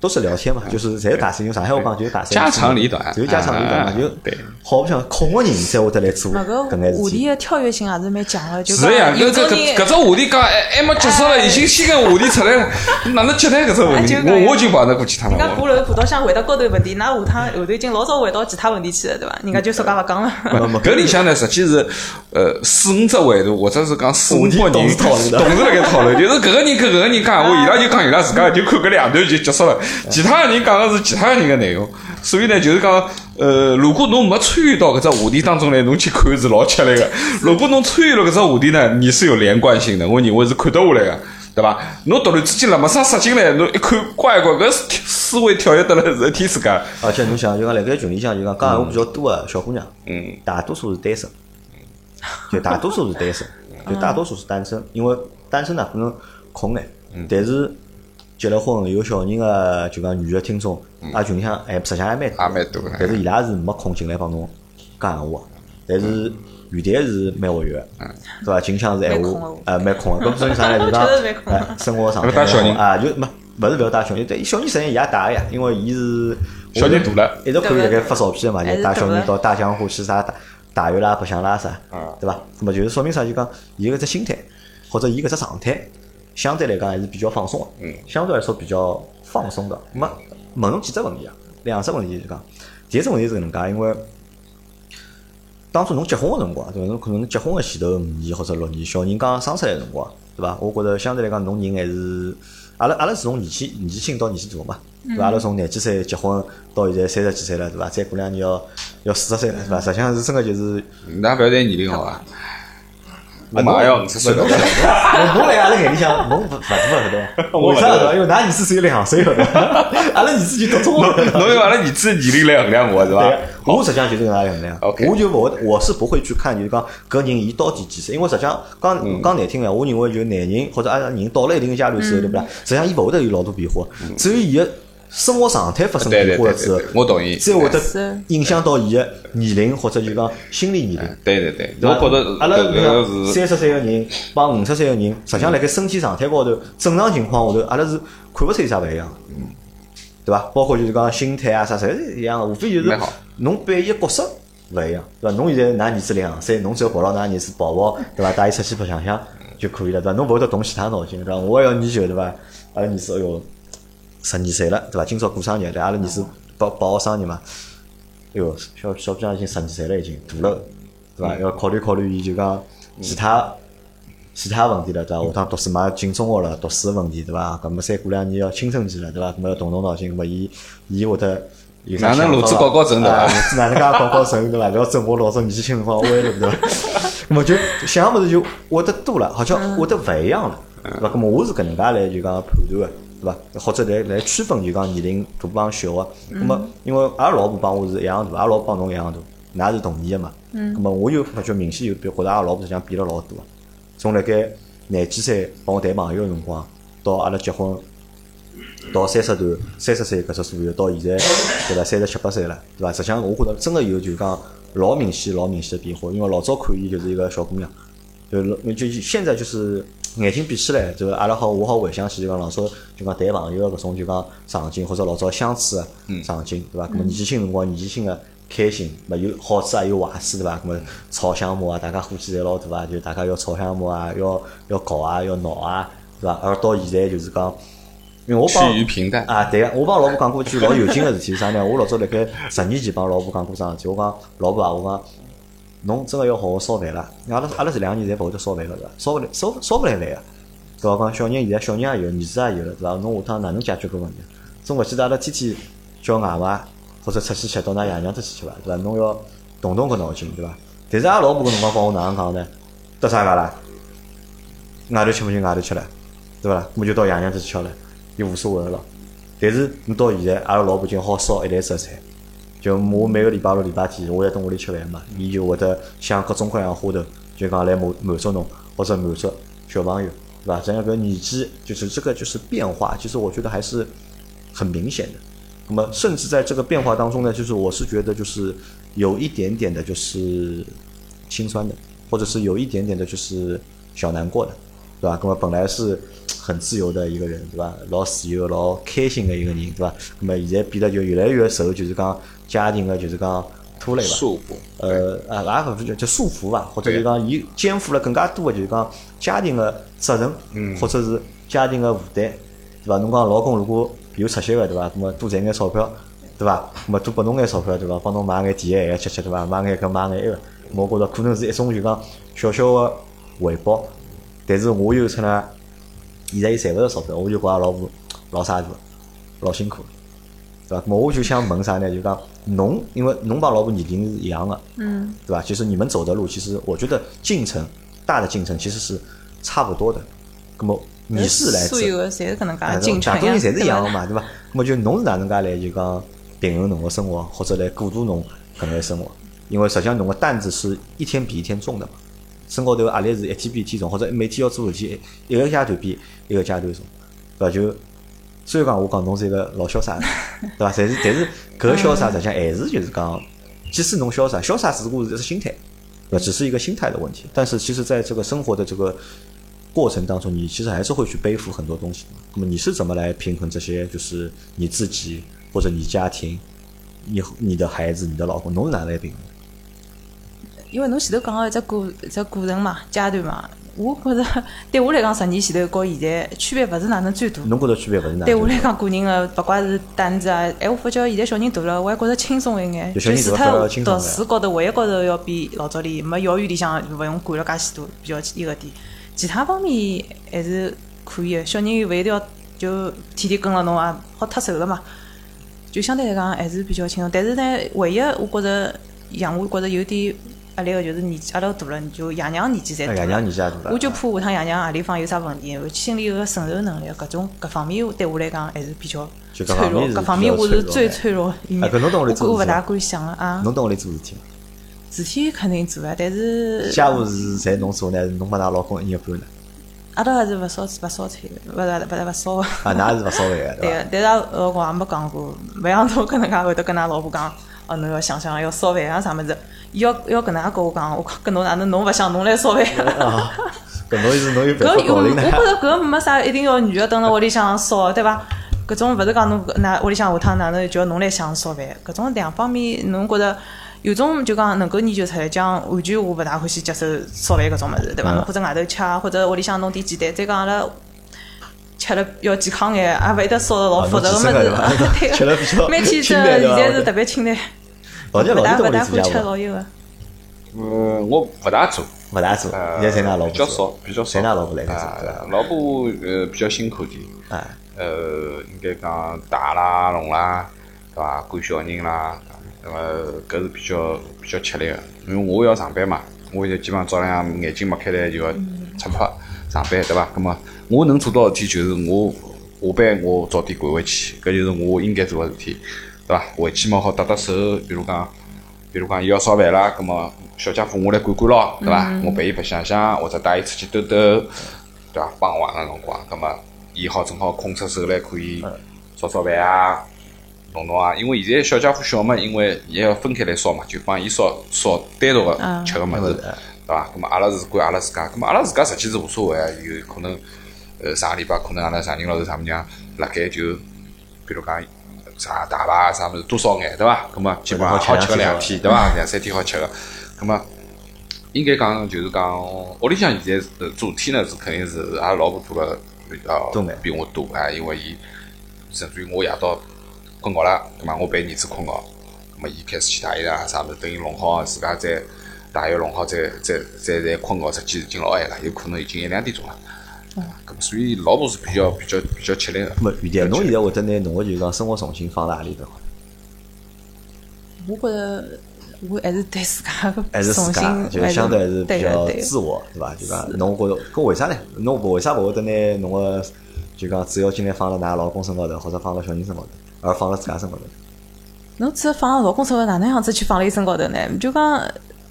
都是聊天嘛，就是侪是尬三，用上海话讲就是尬三。家长里短就是家长里短嘛，啊就对好不像空个人才会得来做那个搿眼话。题的跳跃性也是蛮强的，就是呀，搿这有种人搿搿只话题讲还还没结束了，已经新个话题出来了，哪能接待搿只问题？我我就碰到过其他人家了。过楼爬到想回答高头问题，那下趟后头已经老早回到其他问题去了，对伐？人家就说介勿讲了。没没搿里向呢，实际是呃四五只维度，或者是讲四五拨人话题同时讨论的 同时 辣盖讨论，就是搿个人跟搿个人讲闲话，伊拉就讲伊拉自家，就看搿两段就结束了。其他人讲个是其他人个内容，所以呢，就是讲呃，如果侬没参与到搿只话题当中来，侬去看是老吃力个；如果侬参与了搿只话题呢，你是有连贯性的，我认为是看得下来个。对伐？侬突然之间辣么上杀进来，侬一看，乖乖，搿思维跳跃得来是一天世界。而且侬想，就讲辣盖群里向，就讲讲闲话比较多个小姑娘，嗯，大多数是单身，就大多数是单身，就大多数是单身，因为单身呢可能空眼，但是结了婚有小人个，就讲女个听众，阿群里向还实际上还蛮多，也蛮多的。但是伊拉是没空进来帮侬讲闲话，但是余谈是蛮活跃个，对伐？近腔是闲话蛮空的，呃，蛮空个。搿说明啥呢？就讲生活状态要带小人？啊，就没勿是勿要带小人，但小人实际上也带个呀，因为伊是小人大了。一直可以辣盖发照片个嘛，就带小人到大江湖去啥打打游啦、白相啦啥，对伐？那么就是说明啥？就讲伊搿只心态或者伊搿只状态，相对来讲还是比较放松的，嗯相对来说比较放松的。那么问侬几只问题啊？两只问题就讲，第一只问题是搿能介，因为当初侬结婚个辰光，对伐？侬可能结婚个前头五年或者六年，小人刚生出来个辰光，对伐？我觉着相对来讲，侬人还是阿拉阿拉是从年纪年纪轻到年纪大嘛，对伐？阿拉从廿几岁结婚到现在三十几岁了，对伐？再过两年要要四十岁了，对伐？实际上是真个就是㑚勿要谈年龄好伐？我马上要五十岁了侬。侬侬来阿拉眼里向，侬勿勿大勿对伐？我为啥？勿对因为㑚儿子只有两岁了，对伐？阿拉儿子就读中学了。侬用阿拉儿子年龄来衡量我是伐对？，我实际上就是搿能样衡量。我就勿会，我是不会去看，就是讲搿人伊到底几岁，因为实际上讲嗯讲难听个，我认为就男人或者阿拉人到了一定个阶段之后，对不啦？实际上伊勿会得有老多变化，只有伊个生活状态发生变化了之后我同意。才会是得影响到伊个年龄或者就讲心理年龄。对对对，我觉着阿拉搿个是三十岁个人帮五十岁个人，实际上辣盖身体状态高头，正常情况下头，阿拉是看勿出有啥勿一样。对伐？包括就是讲心态啊啥，侪是一样个，无非就是侬扮演角色勿一样，对伐？侬现在㑚儿子两岁，侬只要抱牢㑚儿子抱抱，对伐？带伊出去白相相就可以了，对伐？侬勿会得动其他脑筋，对伐？我也要研究，对伐？阿拉儿子，哎哟，十二岁了，对伐？今朝过生日，对，阿拉儿子八八号生日嘛，哎哟，小小姑娘已经十二岁了，已经大了，对伐？要考虑考虑伊就讲其他。其他问题了，对伐？下趟读书嘛，进中学了，读书个问题，对伐？搿么再过两年要青春期了，对伐？搿么要动动脑筋，搿么伊伊会得哪能想法路子搞搞成对伐啊路子哪能介搞搞成，对伐？勿要整我老早年纪轻辰光歪了，对伐？搿么就想物事就会得多了，好像会得勿一样了，对伐？搿么我是搿能介来就讲判断个，对伐？或者来来区分就讲年龄大帮小个。那么因为阿拉老婆帮我是一样大，阿拉老婆帮侬一样大，㑚是同年个嘛。那么我就发觉明显就比觉得阿拉老婆实际上变了老多个。从辣盖廿几岁帮我谈朋友个辰光，到阿拉结婚，到三十段、三十岁搿只左右，到现在对伐？三十七八岁了，对伐？实际上我觉着真个有就讲老明显、老明显的变化，因为老早看伊就是一个小姑娘，就老就现在就是眼睛闭起来，就阿拉好我好回想起就讲老早就讲谈朋友个搿种就讲场景，或者老早相处个场景，对伐？搿么年纪轻辰光年纪轻个开心，嘛有好处也有坏处，对伐？搿么吵相骂啊，大家火气侪老大啊，就大家要吵相骂啊，要要搞啊，要闹啊，对伐？而到现在就是讲，因为我帮趋于平淡。啊，对个，我帮老婆讲过一句老有劲个事体是啥呢？我老早辣盖十年前帮老婆讲过桩事体，我讲老婆啊，我讲侬真个要好好烧饭了。阿拉阿拉这两年侪勿会得烧饭个对伐？烧勿来烧烧勿来饭个，对伐？讲小人现在小人也有，儿子也有了，对伐？侬下趟哪能解决搿问题？总勿记得阿拉天天叫外卖或者出去吃到㑚爷娘搭去吃伐？对伐？侬要动动搿脑筋，对伐？但是阿拉老婆搿辰光帮我哪能讲呢？得啥介啦？外头吃勿就外头吃了，对伐？咾么就到爷娘搭去吃了，也无所谓了。但是侬到现在，阿拉老婆就好烧一篮子个菜。就我每个礼拜六、礼拜天，我要蹲屋里吃饭嘛，伊就会得想各种各样花头，就讲来满满足侬，或者满足小朋友，对伐？这样个年纪，就是这个就是变化，其实我觉得还是很明显的。那么，甚至在这个变化当中呢，就是我是觉得就是有一点点的，就是心酸的，或者是有一点点的，就是小难过的，对吧？那么本来是很自由的一个人，对吧？老自由、老开心的一个人，对吧？那么现在变得就越来越受，就是讲家庭个，就是讲拖累吧。束缚。呃，啊，也勿是叫叫束缚吧，或者就讲伊肩负了更加多个，就是讲家庭个责任，嗯或者是家庭个负担，对伐？侬讲老公如果有出息个，对伐？那么多赚眼钞票，对伐？那么多拨侬眼钞票，对伐？帮侬买眼甜咸吃吃，对伐？买眼搿买眼埃个，我觉着可能是一种就讲小小个回报。但是我又出呢，现在又赚勿着钞票，我就觉着老婆老啥子，老辛苦。对伐？咾么我就想问啥呢？就讲侬，因为侬帮老婆年龄是一样的，嗯，对吧？其实你们走的路，其实我觉得进程大的进程其实是差不多的。那么你是来自所有的侪是搿能哎介进程大多人侪是一样的嘛，对伐？那么就侬是哪能介来就讲平衡侬个生活，或者来过渡侬搿眼生活？因为实际上侬个担子是一天比一天重的嘛，身高头压力是一天比一天重，或者每天要做事体一个阶段比一个阶段重，对伐？就虽然讲我讲侬是一个老潇洒的，对伐？但是但是搿个潇洒实际上还是就是讲，即使侬潇洒，潇洒只不过是心态，对吧？只是一个心态的问题。但是其实在这个生活的这个过程当中，你其实还是会去背负很多东西的。那么你是怎么来平衡这些？就是你自己或者你家庭、你你的孩子、你的老公，侬是哪能来平衡？因为侬前头讲个一只过一只过程嘛，阶段嘛，我觉着 对我来讲，十年前头和现在区别勿是哪能最大。侬觉着区别勿是哪？对我来讲，个人个勿怪是担子啊，哎，我发觉现在小人大了，我还觉着轻松一眼。就除脱读书高头，物业高头要比老早里没幼儿园里向勿用管了介许多，比较一个点。其他方面还是可以个，小人勿一定要就天天跟了侬啊，好脱手了嘛。就相对来讲还是比较轻松，但是呢，唯一我觉着让我觉着有点压力个就是年纪阿拉大了，就爷娘年纪侪大哎爷了。娘年纪也大了，我就怕下趟爷娘何里方有啥问题，心里有个承受能力，搿种搿方面对我来讲还是比较脆弱。方面方面我是最脆弱一面。哎搿我勿大敢想了啊。侬到屋里做事体吗？事体肯定做啊，但是家务是侪侬做呢，还是侬帮㑚老公一半呢？阿拉还是勿烧勿烧菜的，勿勿勿勿烧个。啊，㑚是勿烧饭个，对个，但是阿老公也没讲过，勿像侬搿能介会得跟㑚老婆讲，哦，侬要想想要烧饭啊啥物事，伊要要搿能介跟我讲，我讲跟侬哪能侬勿想侬来烧饭？啊，搿侬是侬有办法搞定呢？觉着搿没啥一定要女的蹲辣屋里向烧，对伐？搿种勿是讲侬搿那屋里向下趟哪能叫侬来想烧饭，搿种两方面侬觉着有种就讲能够研究出来，讲完全我勿大欢喜接受烧饭搿种物事，对伐？嗯侬或者外头吃，或者屋里向弄点简单，再讲阿拉。吃了要健康眼，也勿会得烧得老复杂个物事 对伐，吃了比较每天吃现在是特别清淡，老姐勿大勿老弟都屋里大会吃自家伐？老油个。嗯，我勿大做，勿大做，呃，现在侪㑚老婆比较少，比较少。侪㑚老婆来做？老婆呃比较辛苦点，哎，呃，应该讲大啦、弄啦，对伐？管小人啦，那么搿是比较比较吃力个，因为我要上班嘛，我现在基本上早浪向眼睛擘开来就要出发上班，对伐？葛么我能做到的事体就是我下班我早点赶回去，搿就是我应该做个事体，对伐？回去嘛好搭搭手，比如讲。比如讲，伊要烧饭啦，葛么小家伙我来管管咯，对伐？我陪伊白相相，或者带伊出去兜兜，对伐？傍晚个辰光，葛么伊好正好空出手来可以烧烧饭啊，弄弄啊。因为现在小家伙小嘛，因为也要分开来烧嘛，就帮伊烧烧单独个吃个物事，对伐？葛么阿拉是管阿拉自家，葛么阿拉自家实际是无所谓啊，有可能呃上个礼拜可能阿拉丈人老头丈母娘辣盖就，比如讲。啥大排啥物事多少眼，对伐？葛么基本上好吃个两天，对伐？两三天好吃个。葛么应该讲就是讲，屋里向现在呃主体呢是肯定是阿拉老婆做了比较比我多啊，因为伊甚至于我夜到困觉了，葛么我陪儿子困觉，葛么伊开始去洗衣裳啥物事，等伊弄好自家再洗浴弄好再再再再困觉，实际已经老晚了，有可能已经一两点钟了。咁所以老婆是比较比较比较吃力个。咁么，余弟，侬现在会得拿侬个就讲生活重心放辣何里头？我觉着我还是对自家个还是自重家，新，就相对还是比较自我，对伐？就讲侬觉着，搿为啥呢？侬为啥勿会得拿侬个就讲主要精力放辣㑚老公身高头，或者放辣小人身高头，而放辣自家身高头？侬只放老公身高头，哪能样子去放辣伊身高头呢？就讲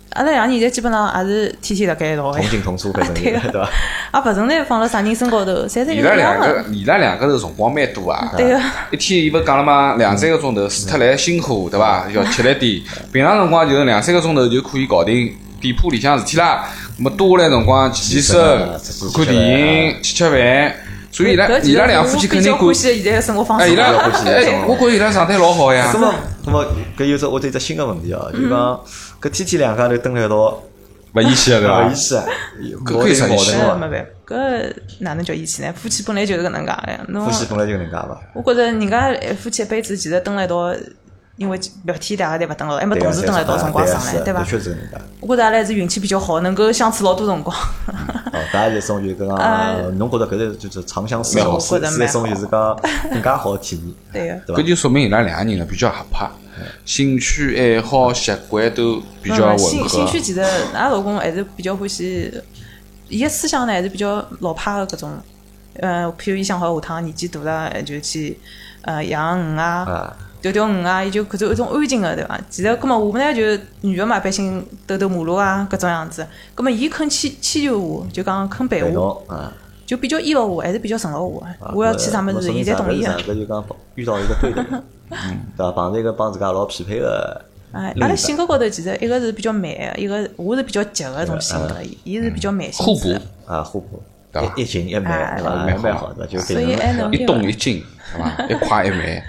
阿拉两个人现在基本上也是天天辣盖一道同个，进同出，反正 对伐？也勿存在放辣啥人身高头，侪是一伊拉两样个个，。伊拉两个头辰光蛮多啊。对个，一天伊勿讲了吗，两三个钟头，除脱来辛苦，对伐？要吃力点。平常辰光就是两三个钟头就可以搞定店铺里向事体啦。那么多下来辰光健健身、看看电影、吃吃饭。所以伊拉搿其实伊拉两夫妻肯定管我比较欢。喜现在个生活方哎，式伊。拉欢喜我觉着伊拉状态老好呀那。么，那么，搿有只我有只新个问题哦，就讲搿天天两家头蹲辣一道，勿义气啊，对伐勿义？气啊，搿可以啥意思搿矛盾哦。没办法，搿哪能叫义气呢？夫妻本来就是搿能介个呀。侬夫妻本来就搿能介伐？我觉着人家夫妻一辈子其实蹲辣一道，因为白天大家侪勿蹲牢，还没同时蹲辣一道辰光上来，对伐的？确是搿能介。我觉着阿拉还是运气比较好，能够相处老多辰光。哦，大家是一种就是讲，呃侬觉着搿是就是长相厮守，是是一觉得蛮好种就是讲更加好的体验，对个。对伐？搿就说明伊拉两个人呢比较合拍，兴趣爱好习惯都比较吻嗯兴兴趣。其实，俺老公还是比较欢喜，伊个思想呢还是比较老派个搿种。呃，譬如伊想好下趟年纪大了，就去呃养鱼啊，啊，钓钓鱼啊，伊就搿种一种安静个，对伐？其实，葛末我们呢就女个嘛，一般性兜兜马路啊，搿种样子。葛末伊肯迁迁就我，就讲肯陪陪我。就比较依牢我，还是比较顺牢我啊。我要去啥物事，伊侪同意个。就讲遇到一个对的 对伐？碰着一个帮自家老匹配个哎，阿拉性格高头其实一个是比较慢个，一个我是比较急个种性格，伊是比较慢性互补。啊互补，一一静一慢，哎对伐？蛮好蛮蛮好的，就所以还能一动一静，对伐？一快一慢。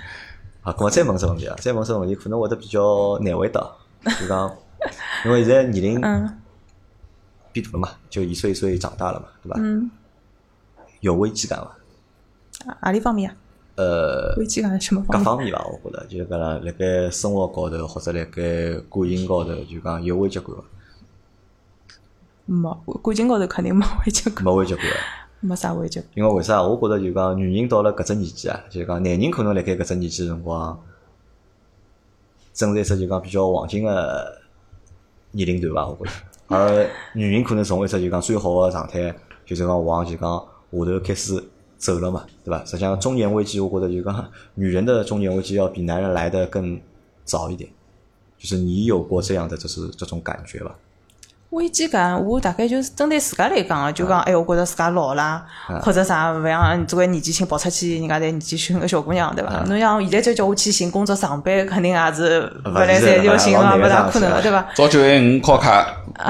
啊，咁我再问只问题啊，再问只问题，可能会得比较难回答，就讲，因为现在年龄嗯变大了嘛，就一岁一岁长大了嘛，对伐？嗯，有危机感伐？何里方面啊？呃，危机感什么各方面？各方面伐，我觉着就是讲辣辣盖生活高头或者辣盖感情高头，就讲有危机感伐？没，感情高头肯定没危机感，没危机感。没啥危机。因为为啥？我觉着就讲女人到了搿只年纪啊，就讲男人可能辣盖搿只年纪辰光，正是一只就讲比较黄金个年龄段伐，我觉着。而女人可能从一只就讲最好个状态，就是讲往就讲下头开始走了嘛，对伐？实际上中年危机，我觉着就讲女人的中年危机要比男人来的更早一点，就是你有过这样的就是这种感觉吧？危机感，我大概就是针对自家来讲个，就讲哎，我觉着自家老啦，或者啥勿像作为年纪轻跑出去，人家侪年纪轻个小姑娘，对伐？侬像现在再叫我去寻工作上班，肯定也是勿来三要寻啊，勿大可能个，对伐？早九晚五考卡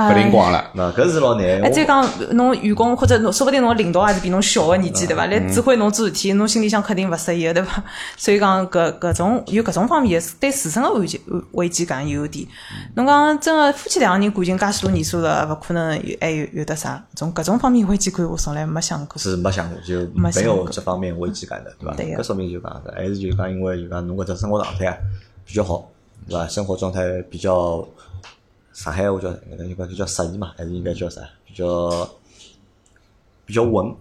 不灵光了，那搿是老难。哎，再讲侬员工或者侬，说不定侬领导也是比侬小个年纪，对伐？来指挥侬做事体，侬心里向肯定勿适意个，对伐？所以讲搿搿种有搿种方面对自身个危机危机感有点。侬讲真个夫妻两个人感情介许多年数了，勿可能。还有有的啥？从各种方面危机感，我从来没想过。是没想过，就没有这方面危机感的，对伐？搿说明就讲，还是就讲，因为就讲侬搿只生活状态啊比较好，对伐？生活状态比较，上海话叫那个应该叫适宜嘛，还是应该叫啥？比较比较稳，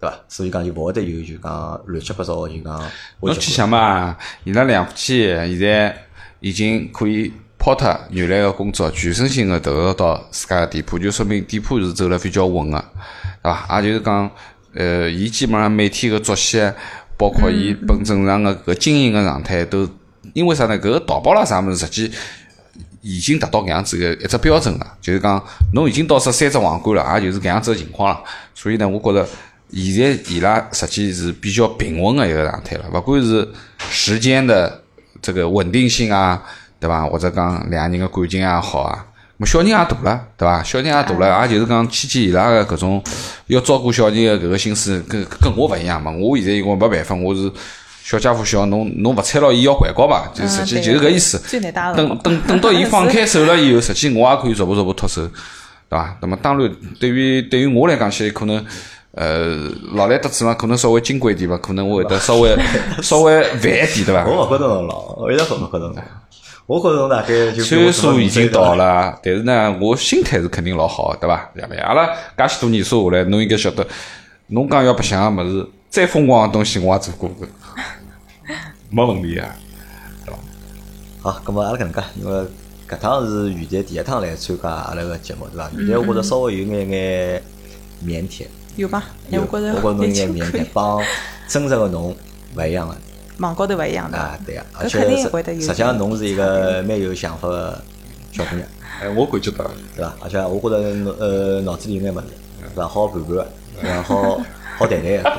对伐？所以讲就勿会得有就讲乱七八糟就讲。侬去想嘛，伊拉两夫妻现在已经可以。抛脱原来个工作，全身心个投入到自家个店铺，就说明店铺是走了比较稳个，对伐？也就是讲，呃，伊基本上每天个作息，包括伊本正常个搿经营个状态，都因为啥呢？搿个淘宝啦啥物事，实际已经达到搿样子个一只标准了。就是讲，侬已经到这三只皇冠了，也就是搿样子个情况了。所以呢，我觉着现在伊拉实际是比较平稳的一个状态了，勿管是时间的这个稳定性啊。对伐？或者讲两个人个感情也好啊，么小人也大了，对伐？小人也大了，也就是讲期间伊拉个搿种要照顾小人个搿个心思，跟跟我勿一样嘛。我现在因为没办法，我是小家伙小，侬侬勿睬牢伊要还高嘛，就实际就是搿意思。等等等到伊放开手了以后，实际我也可以逐步逐步脱手，对伐？那么当然，对于对于我来讲，起可能呃老来得子嘛，可能稍微金贵点吧，可能我会得稍微 稍微烦一点，对伐？我勿觉得侬老，我一直勿觉得侬。我觉着侬大概就岁数已经到了，但是呢，我心态是肯定老好，对伐？对阿拉介许多年数下来，侬应该晓得，侬讲要白相个物事，再疯狂个东西我也做过个，没问题啊，对伐？好，咁么阿拉搿能介，因为搿趟是雨蝶第一趟来参加阿拉个节目，对伐？雨蝶我觉着稍微有眼眼腼腆，有吧？有，我觉着侬有眼腼腆，帮真实个侬勿一样个。网高头勿一样的啊，对啊，而且实际上侬是一个蛮有想法个小姑娘，哎，我感觉到，对伐？而且我觉着呃脑子里有眼物事，是吧？好盘盘个，然后好谈谈个。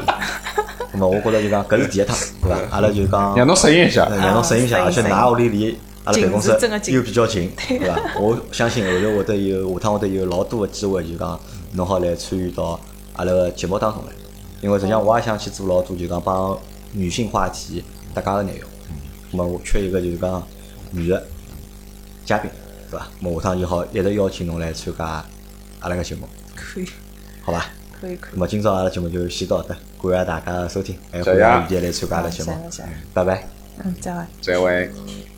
那么 我觉着就讲搿是第一趟，对伐？阿拉就讲让侬适应一下，让侬适应一下，而且㑚屋里离阿拉办公室又比较近，对伐？我相信后头会得有下趟会得有老多个机会，就讲侬好来参与到阿拉个节目当中来，因为实际上我也想去做老多，就讲帮。女性话题搭嘎个内容，那么我缺一个就是讲女的嘉宾，对吧？么下趟就好一直邀请侬来参加阿拉个节目，可以，好吧？可以可以。那么今朝阿拉节目就先到这，感谢大家的收听，还欢迎大家来参加阿拉节目，拜拜。嗯，再会。再会。